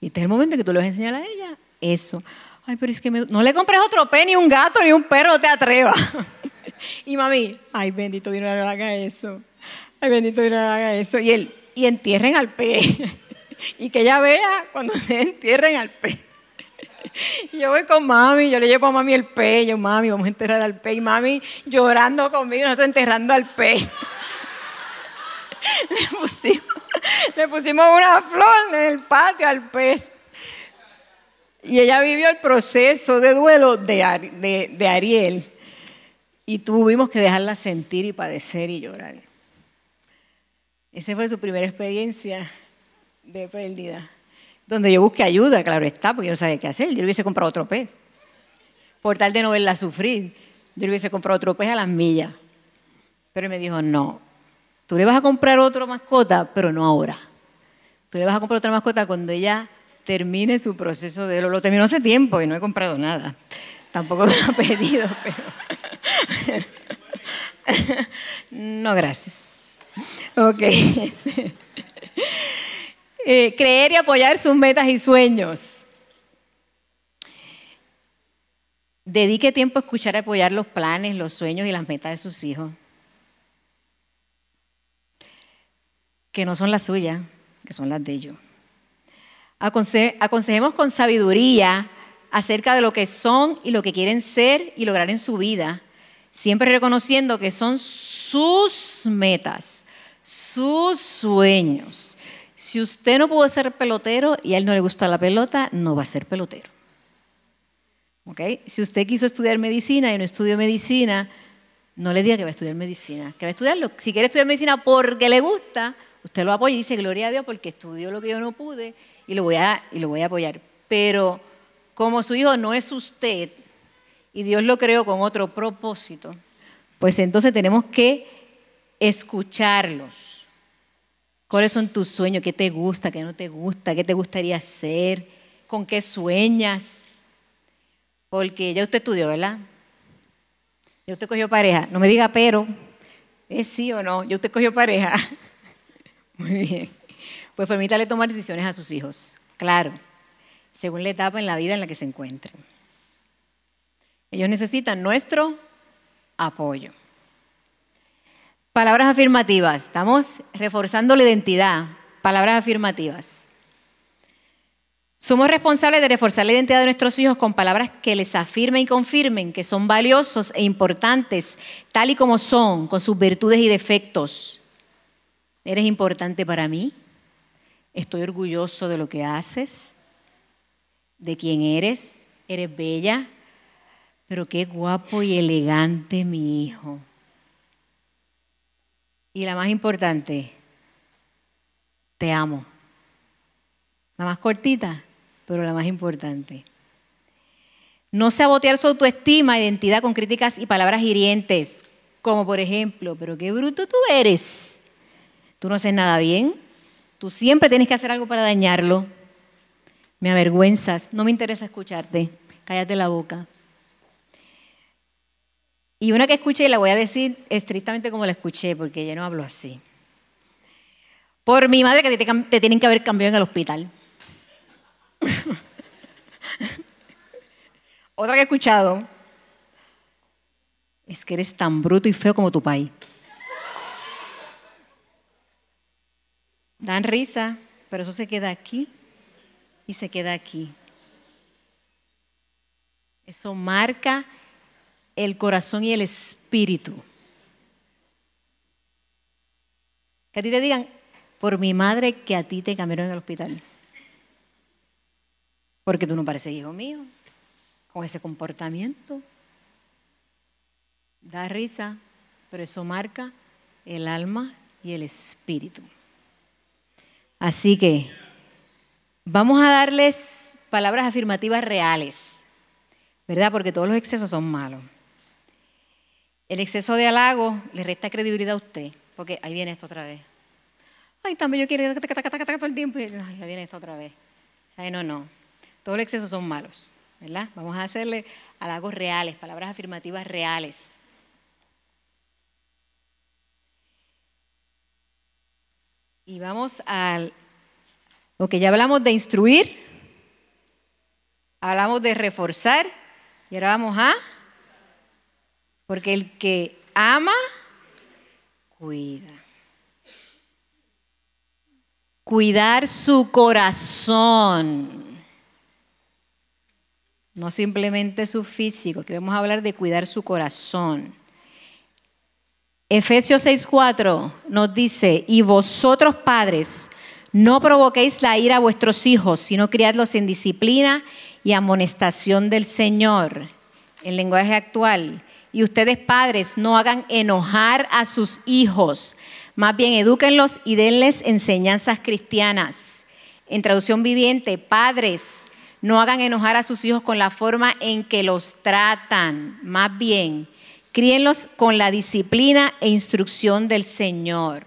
Y este es el momento en que tú le vas a enseñar a ella eso. Ay, pero es que no le compres otro pez, ni un gato, ni un perro, te atrevas. *laughs* *laughs* y mami, ay, bendito Dios, no haga eso. Ay, bendito Dios, no haga eso. Y él, y entierren al pez. *laughs* y que ella vea cuando *laughs* entierren al pez. Yo voy con mami, yo le llevo a mami el pez, yo mami, vamos a enterrar al pez, y mami llorando conmigo, nosotros enterrando al pez. Le pusimos, una flor en el patio al pez. Y ella vivió el proceso de duelo de, de Ariel. Y tuvimos que dejarla sentir y padecer y llorar. Esa fue su primera experiencia de pérdida. Donde yo busqué ayuda, claro está, porque yo no sabía qué hacer. Yo le hubiese comprado otro pez. Por tal de no verla sufrir, yo le hubiese comprado otro pez a las millas. Pero él me dijo, no, tú le vas a comprar otra mascota, pero no ahora. Tú le vas a comprar otra mascota cuando ella termine su proceso de... Lo, lo terminó hace tiempo y no he comprado nada. Tampoco lo ha pedido, *laughs* pero... no, gracias. Ok. Eh, creer y apoyar sus metas y sueños. Dedique tiempo a escuchar y apoyar los planes, los sueños y las metas de sus hijos. Que no son las suyas, que son las de ellos. aconsejemos con sabiduría acerca de lo que son y lo que quieren ser y lograr en su vida, siempre reconociendo que son sus metas, sus sueños si usted no pudo ser pelotero y a él no le gusta la pelota, no va a ser pelotero. ¿Okay? Si usted quiso estudiar medicina y no estudió medicina, no le diga que va a estudiar medicina, que va a estudiarlo. Si quiere estudiar medicina porque le gusta, usted lo apoya y dice, gloria a Dios porque estudió lo que yo no pude y lo voy a, y lo voy a apoyar. Pero como su hijo no es usted y Dios lo creó con otro propósito, pues entonces tenemos que escucharlos ¿Cuáles son tus sueños? ¿Qué te gusta? ¿Qué no te gusta? ¿Qué te gustaría hacer? ¿Con qué sueñas? Porque ya usted estudió, ¿verdad? Ya usted cogió pareja. No me diga pero. ¿Es sí o no? Ya usted cogió pareja. *laughs* Muy bien. Pues permítale tomar decisiones a sus hijos. Claro. Según la etapa en la vida en la que se encuentren. Ellos necesitan nuestro apoyo. Palabras afirmativas. Estamos reforzando la identidad. Palabras afirmativas. Somos responsables de reforzar la identidad de nuestros hijos con palabras que les afirmen y confirmen que son valiosos e importantes, tal y como son, con sus virtudes y defectos. Eres importante para mí. Estoy orgulloso de lo que haces, de quién eres. Eres bella, pero qué guapo y elegante mi hijo. Y la más importante, te amo. La más cortita, pero la más importante. No sabotear su autoestima, identidad con críticas y palabras hirientes, como por ejemplo, pero qué bruto tú eres. Tú no haces nada bien. Tú siempre tienes que hacer algo para dañarlo. Me avergüenzas. No me interesa escucharte. Cállate la boca. Y una que escuché, y la voy a decir estrictamente como la escuché, porque yo no hablo así. Por mi madre que te, tienen que haber cambiado en el hospital. *laughs* Otra que he escuchado es que eres tan bruto y feo como tu país. Dan risa, pero eso se queda aquí y se queda aquí. Eso marca el corazón y el espíritu. Que a ti te digan, por mi madre que a ti te cambiaron en el hospital. Porque tú no pareces hijo mío, con ese comportamiento. Da risa, pero eso marca el alma y el espíritu. Así que vamos a darles palabras afirmativas reales, ¿verdad? Porque todos los excesos son malos. El exceso de halago le resta credibilidad a usted, porque ahí viene esto otra vez. Ay, también yo quiero todo el tiempo y ahí viene esto otra vez. Ay, no, no. Todos los excesos son malos, ¿verdad? Vamos a hacerle halagos reales, palabras afirmativas reales. Y vamos al que ya hablamos de instruir, hablamos de reforzar y ahora vamos a porque el que ama cuida. Cuidar su corazón. No simplemente su físico, que vamos a hablar de cuidar su corazón. Efesios 6:4 nos dice, y vosotros padres, no provoquéis la ira a vuestros hijos, sino criadlos en disciplina y amonestación del Señor. En lenguaje actual, y ustedes padres no hagan enojar a sus hijos, más bien edúquenlos y denles enseñanzas cristianas. En traducción viviente, padres, no hagan enojar a sus hijos con la forma en que los tratan, más bien, críenlos con la disciplina e instrucción del Señor.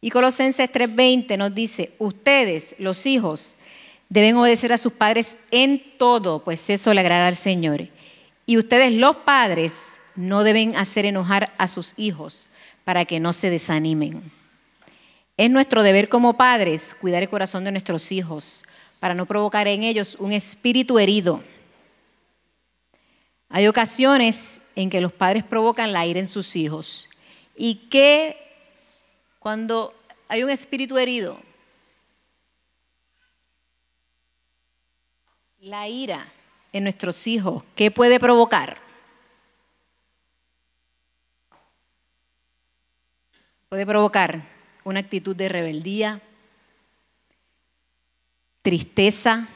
Y Colosenses 3:20 nos dice, ustedes, los hijos, deben obedecer a sus padres en todo, pues eso le agrada al Señor. Y ustedes los padres no deben hacer enojar a sus hijos para que no se desanimen. Es nuestro deber como padres cuidar el corazón de nuestros hijos para no provocar en ellos un espíritu herido. Hay ocasiones en que los padres provocan la ira en sus hijos y que cuando hay un espíritu herido, la ira en nuestros hijos, ¿qué puede provocar? Puede provocar una actitud de rebeldía, tristeza,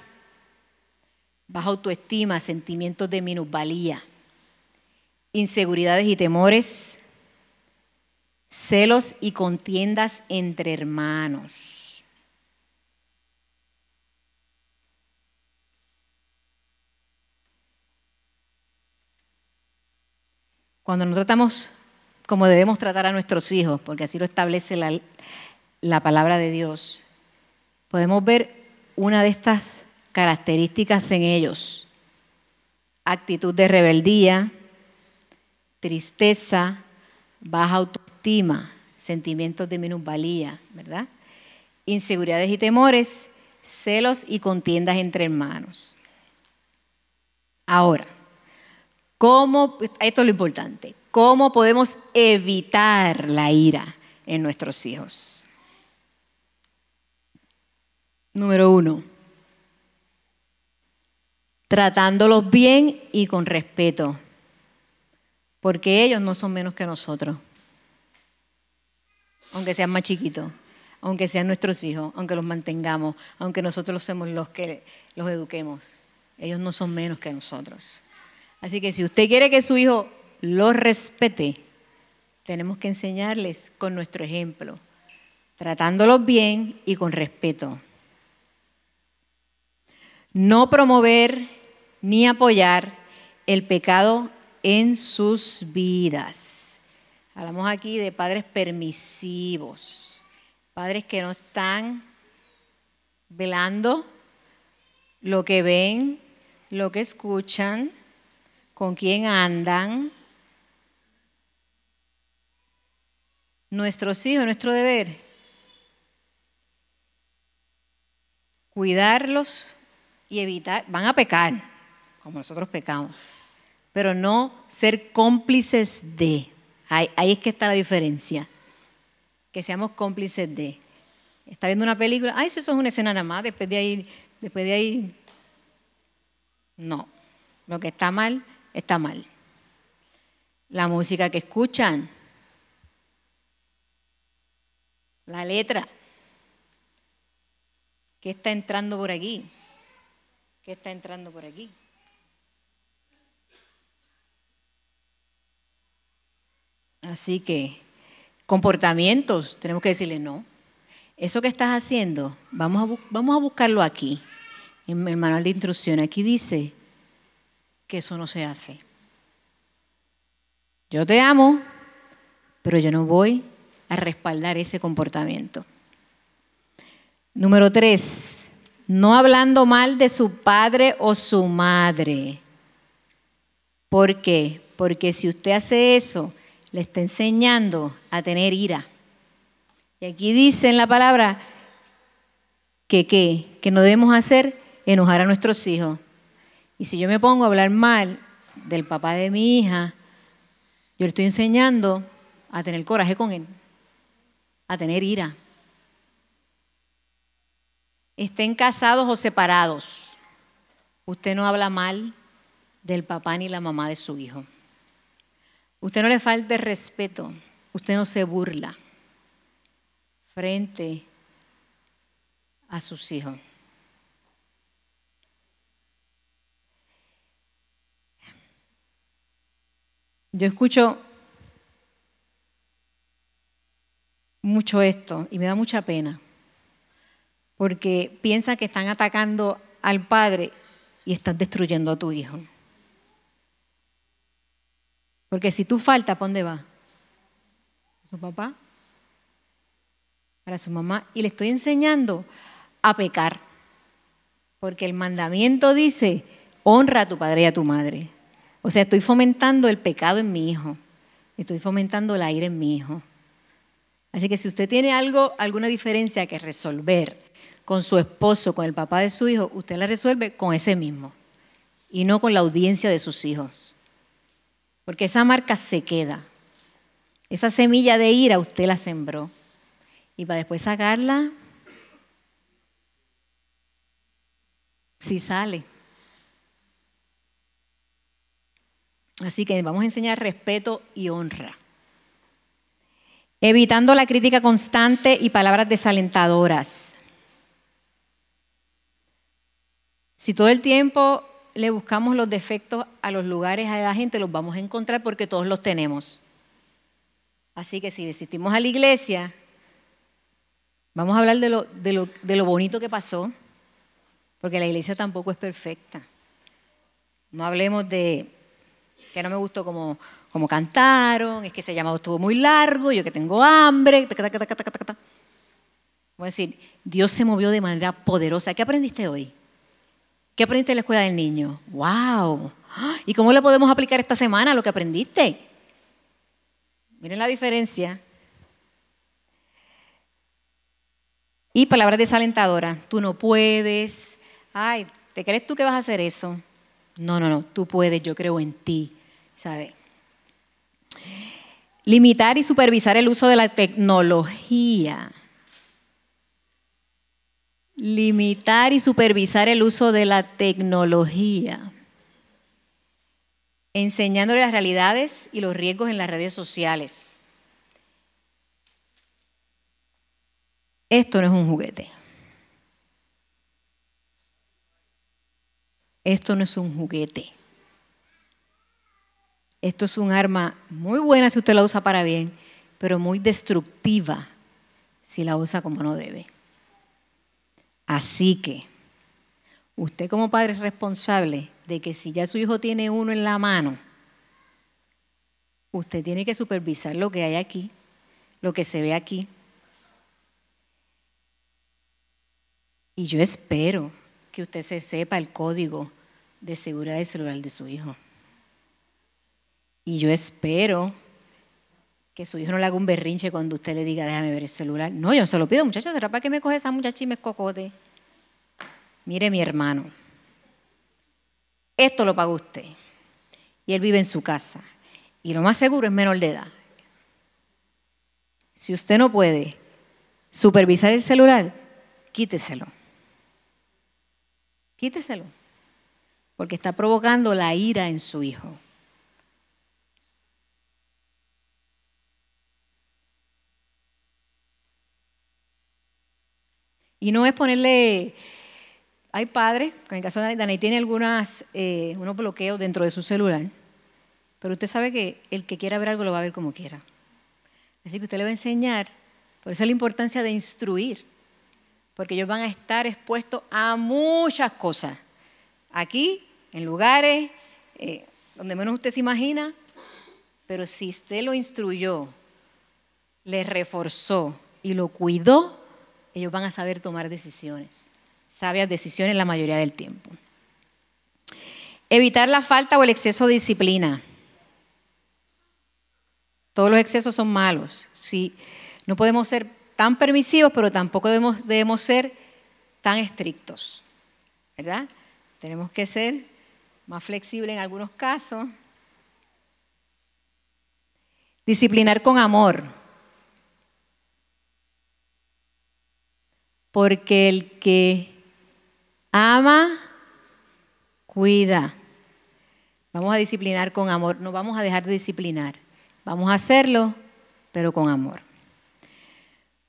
baja autoestima, sentimientos de minusvalía, inseguridades y temores, celos y contiendas entre hermanos. Cuando nos tratamos como debemos tratar a nuestros hijos, porque así lo establece la, la palabra de Dios, podemos ver una de estas características en ellos. Actitud de rebeldía, tristeza, baja autoestima, sentimientos de minusvalía, ¿verdad? Inseguridades y temores, celos y contiendas entre hermanos. Ahora, ¿Cómo, esto es lo importante, cómo podemos evitar la ira en nuestros hijos? Número uno, tratándolos bien y con respeto, porque ellos no son menos que nosotros, aunque sean más chiquitos, aunque sean nuestros hijos, aunque los mantengamos, aunque nosotros somos los que los eduquemos, ellos no son menos que nosotros. Así que si usted quiere que su hijo lo respete, tenemos que enseñarles con nuestro ejemplo, tratándolos bien y con respeto. No promover ni apoyar el pecado en sus vidas. Hablamos aquí de padres permisivos, padres que no están velando lo que ven, lo que escuchan, con quién andan. Nuestros hijos, nuestro deber, cuidarlos y evitar, van a pecar, como nosotros pecamos, pero no ser cómplices de. Ahí, ahí, es que está la diferencia. Que seamos cómplices de. Está viendo una película, ay, eso es una escena nada más, después de ahí, después de ahí. No. Lo que está mal está mal. La música que escuchan, la letra. ¿Qué está entrando por aquí? ¿Qué está entrando por aquí? Así que comportamientos, tenemos que decirle no. Eso que estás haciendo, vamos a, vamos a buscarlo aquí, en el manual de instrucción. Aquí dice que eso no se hace. Yo te amo, pero yo no voy a respaldar ese comportamiento. Número tres, no hablando mal de su padre o su madre. ¿Por qué? Porque si usted hace eso, le está enseñando a tener ira. Y aquí dice en la palabra que qué, que no debemos hacer enojar a nuestros hijos. Y si yo me pongo a hablar mal del papá de mi hija, yo le estoy enseñando a tener coraje con él, a tener ira. Estén casados o separados. Usted no habla mal del papá ni la mamá de su hijo. Usted no le falte respeto, usted no se burla frente a sus hijos. Yo escucho mucho esto y me da mucha pena, porque piensa que están atacando al padre y están destruyendo a tu hijo. Porque si tú faltas, ¿para dónde va? A su papá, para su mamá. Y le estoy enseñando a pecar. Porque el mandamiento dice, honra a tu padre y a tu madre. O sea, estoy fomentando el pecado en mi hijo. Estoy fomentando el aire en mi hijo. Así que si usted tiene algo, alguna diferencia que resolver con su esposo, con el papá de su hijo, usted la resuelve con ese mismo y no con la audiencia de sus hijos. Porque esa marca se queda. Esa semilla de ira usted la sembró. Y para después sacarla, si sale. Así que vamos a enseñar respeto y honra. Evitando la crítica constante y palabras desalentadoras. Si todo el tiempo le buscamos los defectos a los lugares, a la gente, los vamos a encontrar porque todos los tenemos. Así que si asistimos a la iglesia, vamos a hablar de lo, de lo, bonito que pasó, porque la iglesia tampoco es perfecta. No hablemos de que no me gustó como, como cantaron, es que ese llamado estuvo muy largo, yo que tengo hambre. Voy a decir, Dios se movió de manera poderosa. ¿Qué aprendiste hoy? ¿Qué aprendiste en la escuela del niño? ¡Wow! ¿Y cómo le podemos aplicar esta semana lo que aprendiste? Miren la diferencia. Y palabras desalentadoras. Tú no puedes. Ay, ¿te crees tú que vas a hacer eso? No, no, no. Tú puedes. Yo creo en ti. ¿Sabes? Limitar y supervisar el uso de la tecnología limitar y supervisar el uso de la tecnología, enseñándole las realidades y los riesgos en las redes sociales. Esto no es un juguete. Esto no es un juguete. Esto es un arma muy buena si usted la usa para bien, pero muy destructiva si la usa como no debe. Así que usted como padre es responsable de que si ya su hijo tiene uno en la mano, usted tiene que supervisar lo que hay aquí, lo que se ve aquí. Y yo espero que usted se sepa el código de seguridad del celular de su hijo. Y yo espero que su hijo no le haga un berrinche cuando usted le diga, déjame ver el celular. No, yo se lo pido, muchachos, ¿será para que me coge esa muchacha y me escocote? Mire, mi hermano, esto lo paga usted. Y él vive en su casa. Y lo más seguro es menor de edad. Si usted no puede supervisar el celular, quíteselo. Quíteselo. Porque está provocando la ira en su hijo. Y no es ponerle... Hay padres, en el caso de Dani, tiene algunas, eh, bloqueos dentro de su celular, pero usted sabe que el que quiera ver algo lo va a ver como quiera. Así que usted le va a enseñar, por eso es la importancia de instruir, porque ellos van a estar expuestos a muchas cosas. Aquí, en lugares eh, donde menos usted se imagina, pero si usted lo instruyó, le reforzó y lo cuidó, ellos van a saber tomar decisiones, sabias decisiones la mayoría del tiempo. Evitar la falta o el exceso de disciplina. Todos los excesos son malos. Sí, no podemos ser tan permisivos, pero tampoco debemos, ser tan estrictos. ¿Verdad? Tenemos que ser más flexibles en algunos casos. Disciplinar con amor. Porque el que ama, cuida. Vamos a disciplinar con amor. No vamos a dejar de disciplinar. Vamos a hacerlo, pero con amor.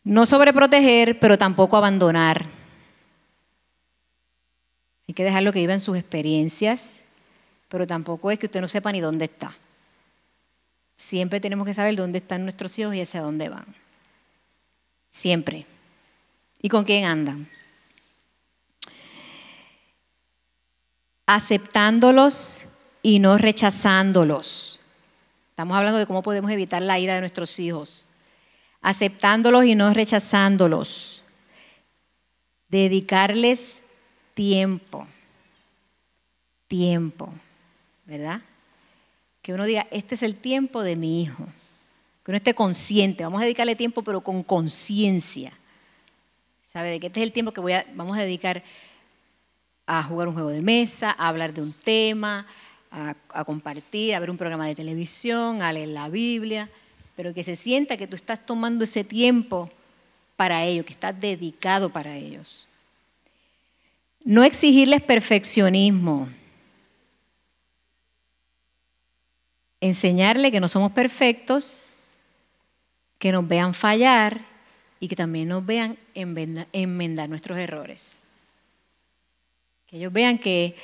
No sobreproteger, pero tampoco abandonar. Hay que dejarlo que viva en sus experiencias, pero tampoco es que usted no sepa ni dónde está. Siempre tenemos que saber dónde están nuestros hijos y hacia dónde van. Siempre. ¿Y con quién andan? Aceptándolos y no rechazándolos. Estamos hablando de cómo podemos evitar la ira de nuestros hijos. Aceptándolos y no rechazándolos. Dedicarles tiempo. Tiempo. ¿Verdad? Que uno diga, este es el tiempo de mi hijo. Que uno esté consciente. Vamos a dedicarle tiempo, pero con conciencia. ¿Sabe? De que este es el tiempo que voy a, vamos a dedicar a jugar un juego de mesa, a hablar de un tema, a, compartir, a ver un programa de televisión, a leer la Biblia, pero que se sienta que tú estás tomando ese tiempo para ellos, que estás dedicado para ellos. No exigirles perfeccionismo. Enseñarle que no somos perfectos, que nos vean fallar y que también nos vean enmendar nuestros errores. Que ellos vean que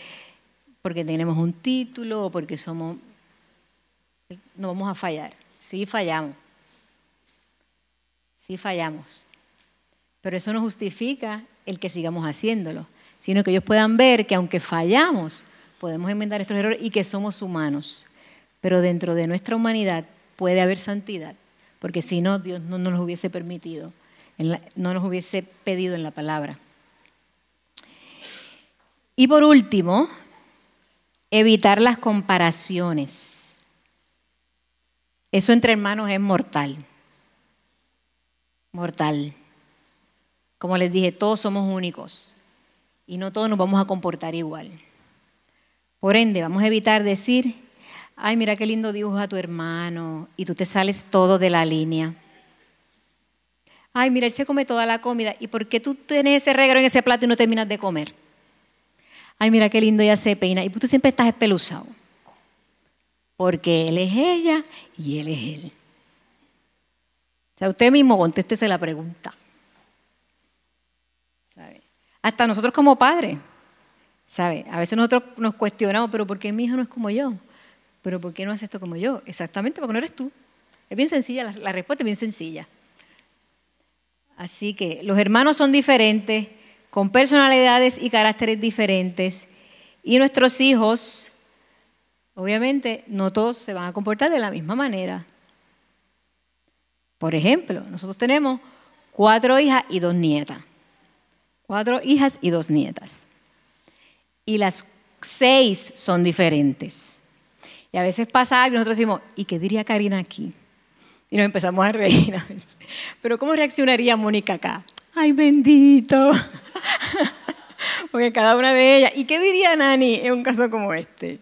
porque tenemos un título o porque somos... No vamos a fallar. Sí fallamos. Sí fallamos. Pero eso no justifica el que sigamos haciéndolo, sino que ellos puedan ver que aunque fallamos, podemos enmendar estos errores y que somos humanos. Pero dentro de nuestra humanidad puede haber santidad, porque si no, Dios no nos lo hubiese permitido, no nos hubiese pedido en la palabra. Y por último, Evitar las comparaciones. Eso entre hermanos es mortal. Mortal. Como les dije, todos somos únicos y no todos nos vamos a comportar igual. Por ende, vamos a evitar decir, ay, mira qué lindo dibujo a tu hermano y tú te sales todo de la línea. Ay, mira, él se come toda la comida. ¿Y por qué tú tienes ese regalo en ese plato y no terminas de comer? ay, mira qué lindo ella se peina. Y tú siempre estás espeluzado. Porque él es ella y él es él. O sea, usted mismo contéstese la pregunta. ¿Sabe? Hasta nosotros como padres. ¿Sabe? A veces nosotros nos cuestionamos, pero ¿por qué mi hijo no es como yo? ¿Pero por qué no hace esto como yo? Exactamente porque no eres tú. Es bien sencilla, la, la respuesta es bien sencilla. Así que los hermanos son diferentes, con personalidades y caracteres diferentes. Y nuestros hijos, obviamente, no todos se van a comportar de la misma manera. Por ejemplo, nosotros tenemos cuatro hijas y dos nietas. Cuatro hijas y dos nietas. Y las seis son diferentes. Y a veces pasa algo y nosotros decimos, ¿y qué diría Karina aquí? Y nos empezamos a reír a veces. Pero ¿cómo reaccionaría Mónica acá? ay bendito. *laughs* Porque cada una de ellas, ¿y qué diría Nani en un caso como este?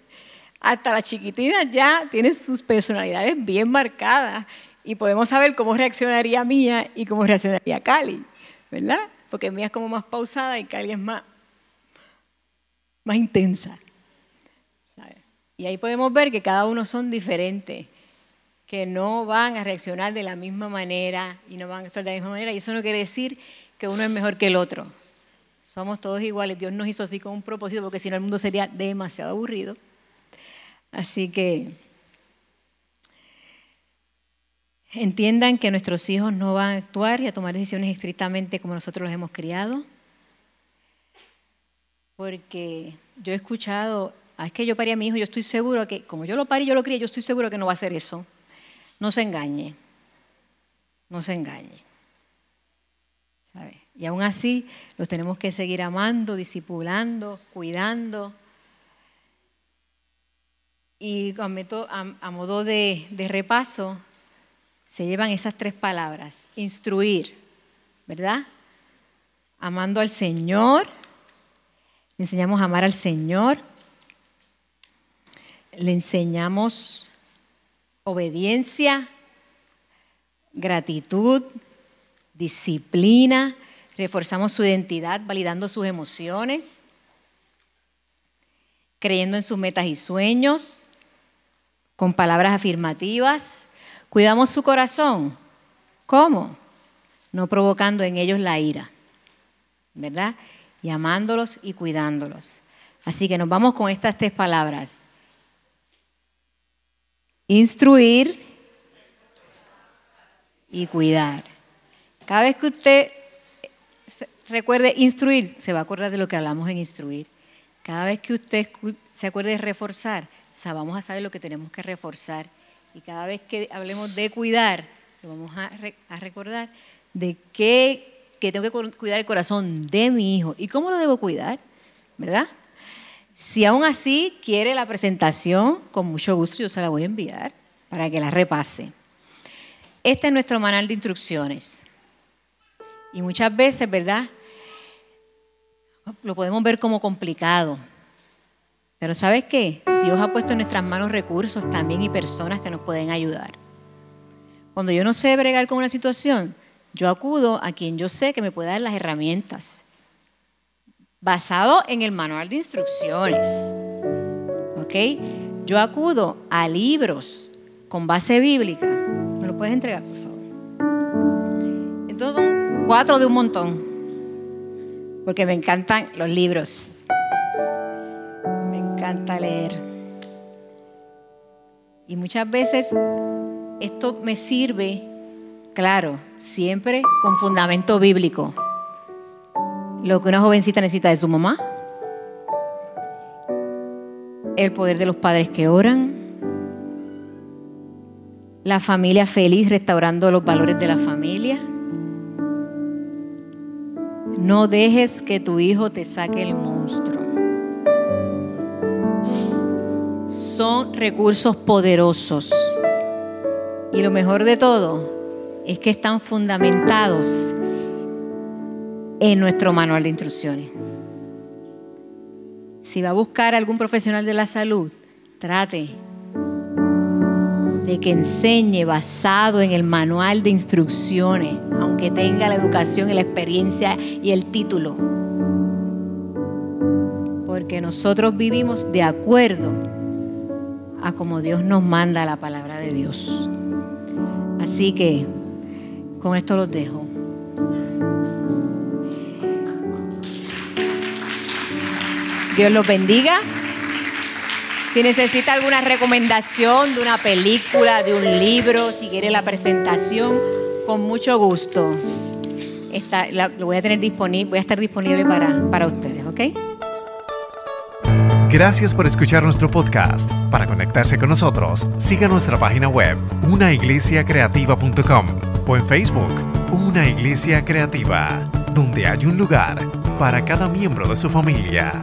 Hasta la chiquitina ya tiene sus personalidades bien marcadas y podemos saber cómo reaccionaría Mía y cómo reaccionaría Cali, ¿verdad? Porque Mía es como más pausada y Cali es más, más intensa. Y ahí podemos ver que cada uno son diferentes que no van a reaccionar de la misma manera y no van a actuar de la misma manera. Y eso no quiere decir que uno es mejor que el otro. Somos todos iguales. Dios nos hizo así con un propósito, porque si no el mundo sería demasiado aburrido. Así que entiendan que nuestros hijos no van a actuar y a tomar decisiones estrictamente como nosotros los hemos criado. Porque yo he escuchado, ah, es que yo parí a mi hijo, yo estoy seguro que, como yo lo parí, yo lo crié, yo estoy seguro que no va a hacer eso. No se engañe, no se engañe. Y aún así los tenemos que seguir amando, discipulando, cuidando. Y a, modo de, de repaso, se llevan esas tres palabras. Instruir, ¿verdad? Amando al Señor. Le enseñamos a amar al Señor. Le enseñamos obediencia, gratitud, disciplina, reforzamos su identidad validando sus emociones, creyendo en sus metas y sueños, con palabras afirmativas, cuidamos su corazón. ¿Cómo? No provocando en ellos la ira, ¿verdad? Y amándolos y cuidándolos. Así que nos vamos con estas tres palabras. Instruir y cuidar. Cada vez que usted recuerde instruir, se va a acordar de lo que hablamos en instruir. Cada vez que usted se acuerde de reforzar, vamos a saber lo que tenemos que reforzar. Y cada vez que hablemos de cuidar, vamos a, recordar de qué, que tengo que cuidar el corazón de mi hijo. ¿Y cómo lo debo cuidar? ¿Verdad? Si aún así quiere la presentación, con mucho gusto yo se la voy a enviar para que la repase. Este es nuestro manual de instrucciones. Y muchas veces, ¿verdad? Lo podemos ver como complicado. Pero ¿sabes qué? Dios ha puesto en nuestras manos recursos también y personas que nos pueden ayudar. Cuando yo no sé bregar con una situación, yo acudo a quien yo sé que me puede dar las herramientas. Basado en el manual de instrucciones. ¿Ok? Yo acudo a libros con base bíblica. ¿Me lo puedes entregar, por favor? Entonces Cuatro de un montón, porque me encantan los libros. Me encanta leer. Y muchas veces esto me sirve, claro, siempre con fundamento bíblico. Lo que una jovencita necesita de su mamá, el poder de los padres que oran, la familia feliz restaurando los valores de la familia no dejes que tu hijo te saque el monstruo. Son recursos poderosos. Y lo mejor de todo es que están fundamentados en nuestro manual de instrucciones. Si va a buscar algún profesional de la salud, trate de que enseñe basado en el manual de instrucciones, aunque tenga la educación y la experiencia y el título. Porque nosotros vivimos de acuerdo a como Dios nos manda la palabra de Dios. Así que con esto los dejo. Dios los bendiga. Si necesita alguna recomendación de una película, de un libro, si quiere la presentación, con mucho gusto. lo voy a tener disponible, voy a estar disponible para, para ustedes, ¿ok? Gracias por escuchar nuestro podcast. Para conectarse con nosotros, siga nuestra página web, unaiglesiacreativa.com o en Facebook, Una Iglesia Creativa, donde hay un lugar para cada miembro de su familia.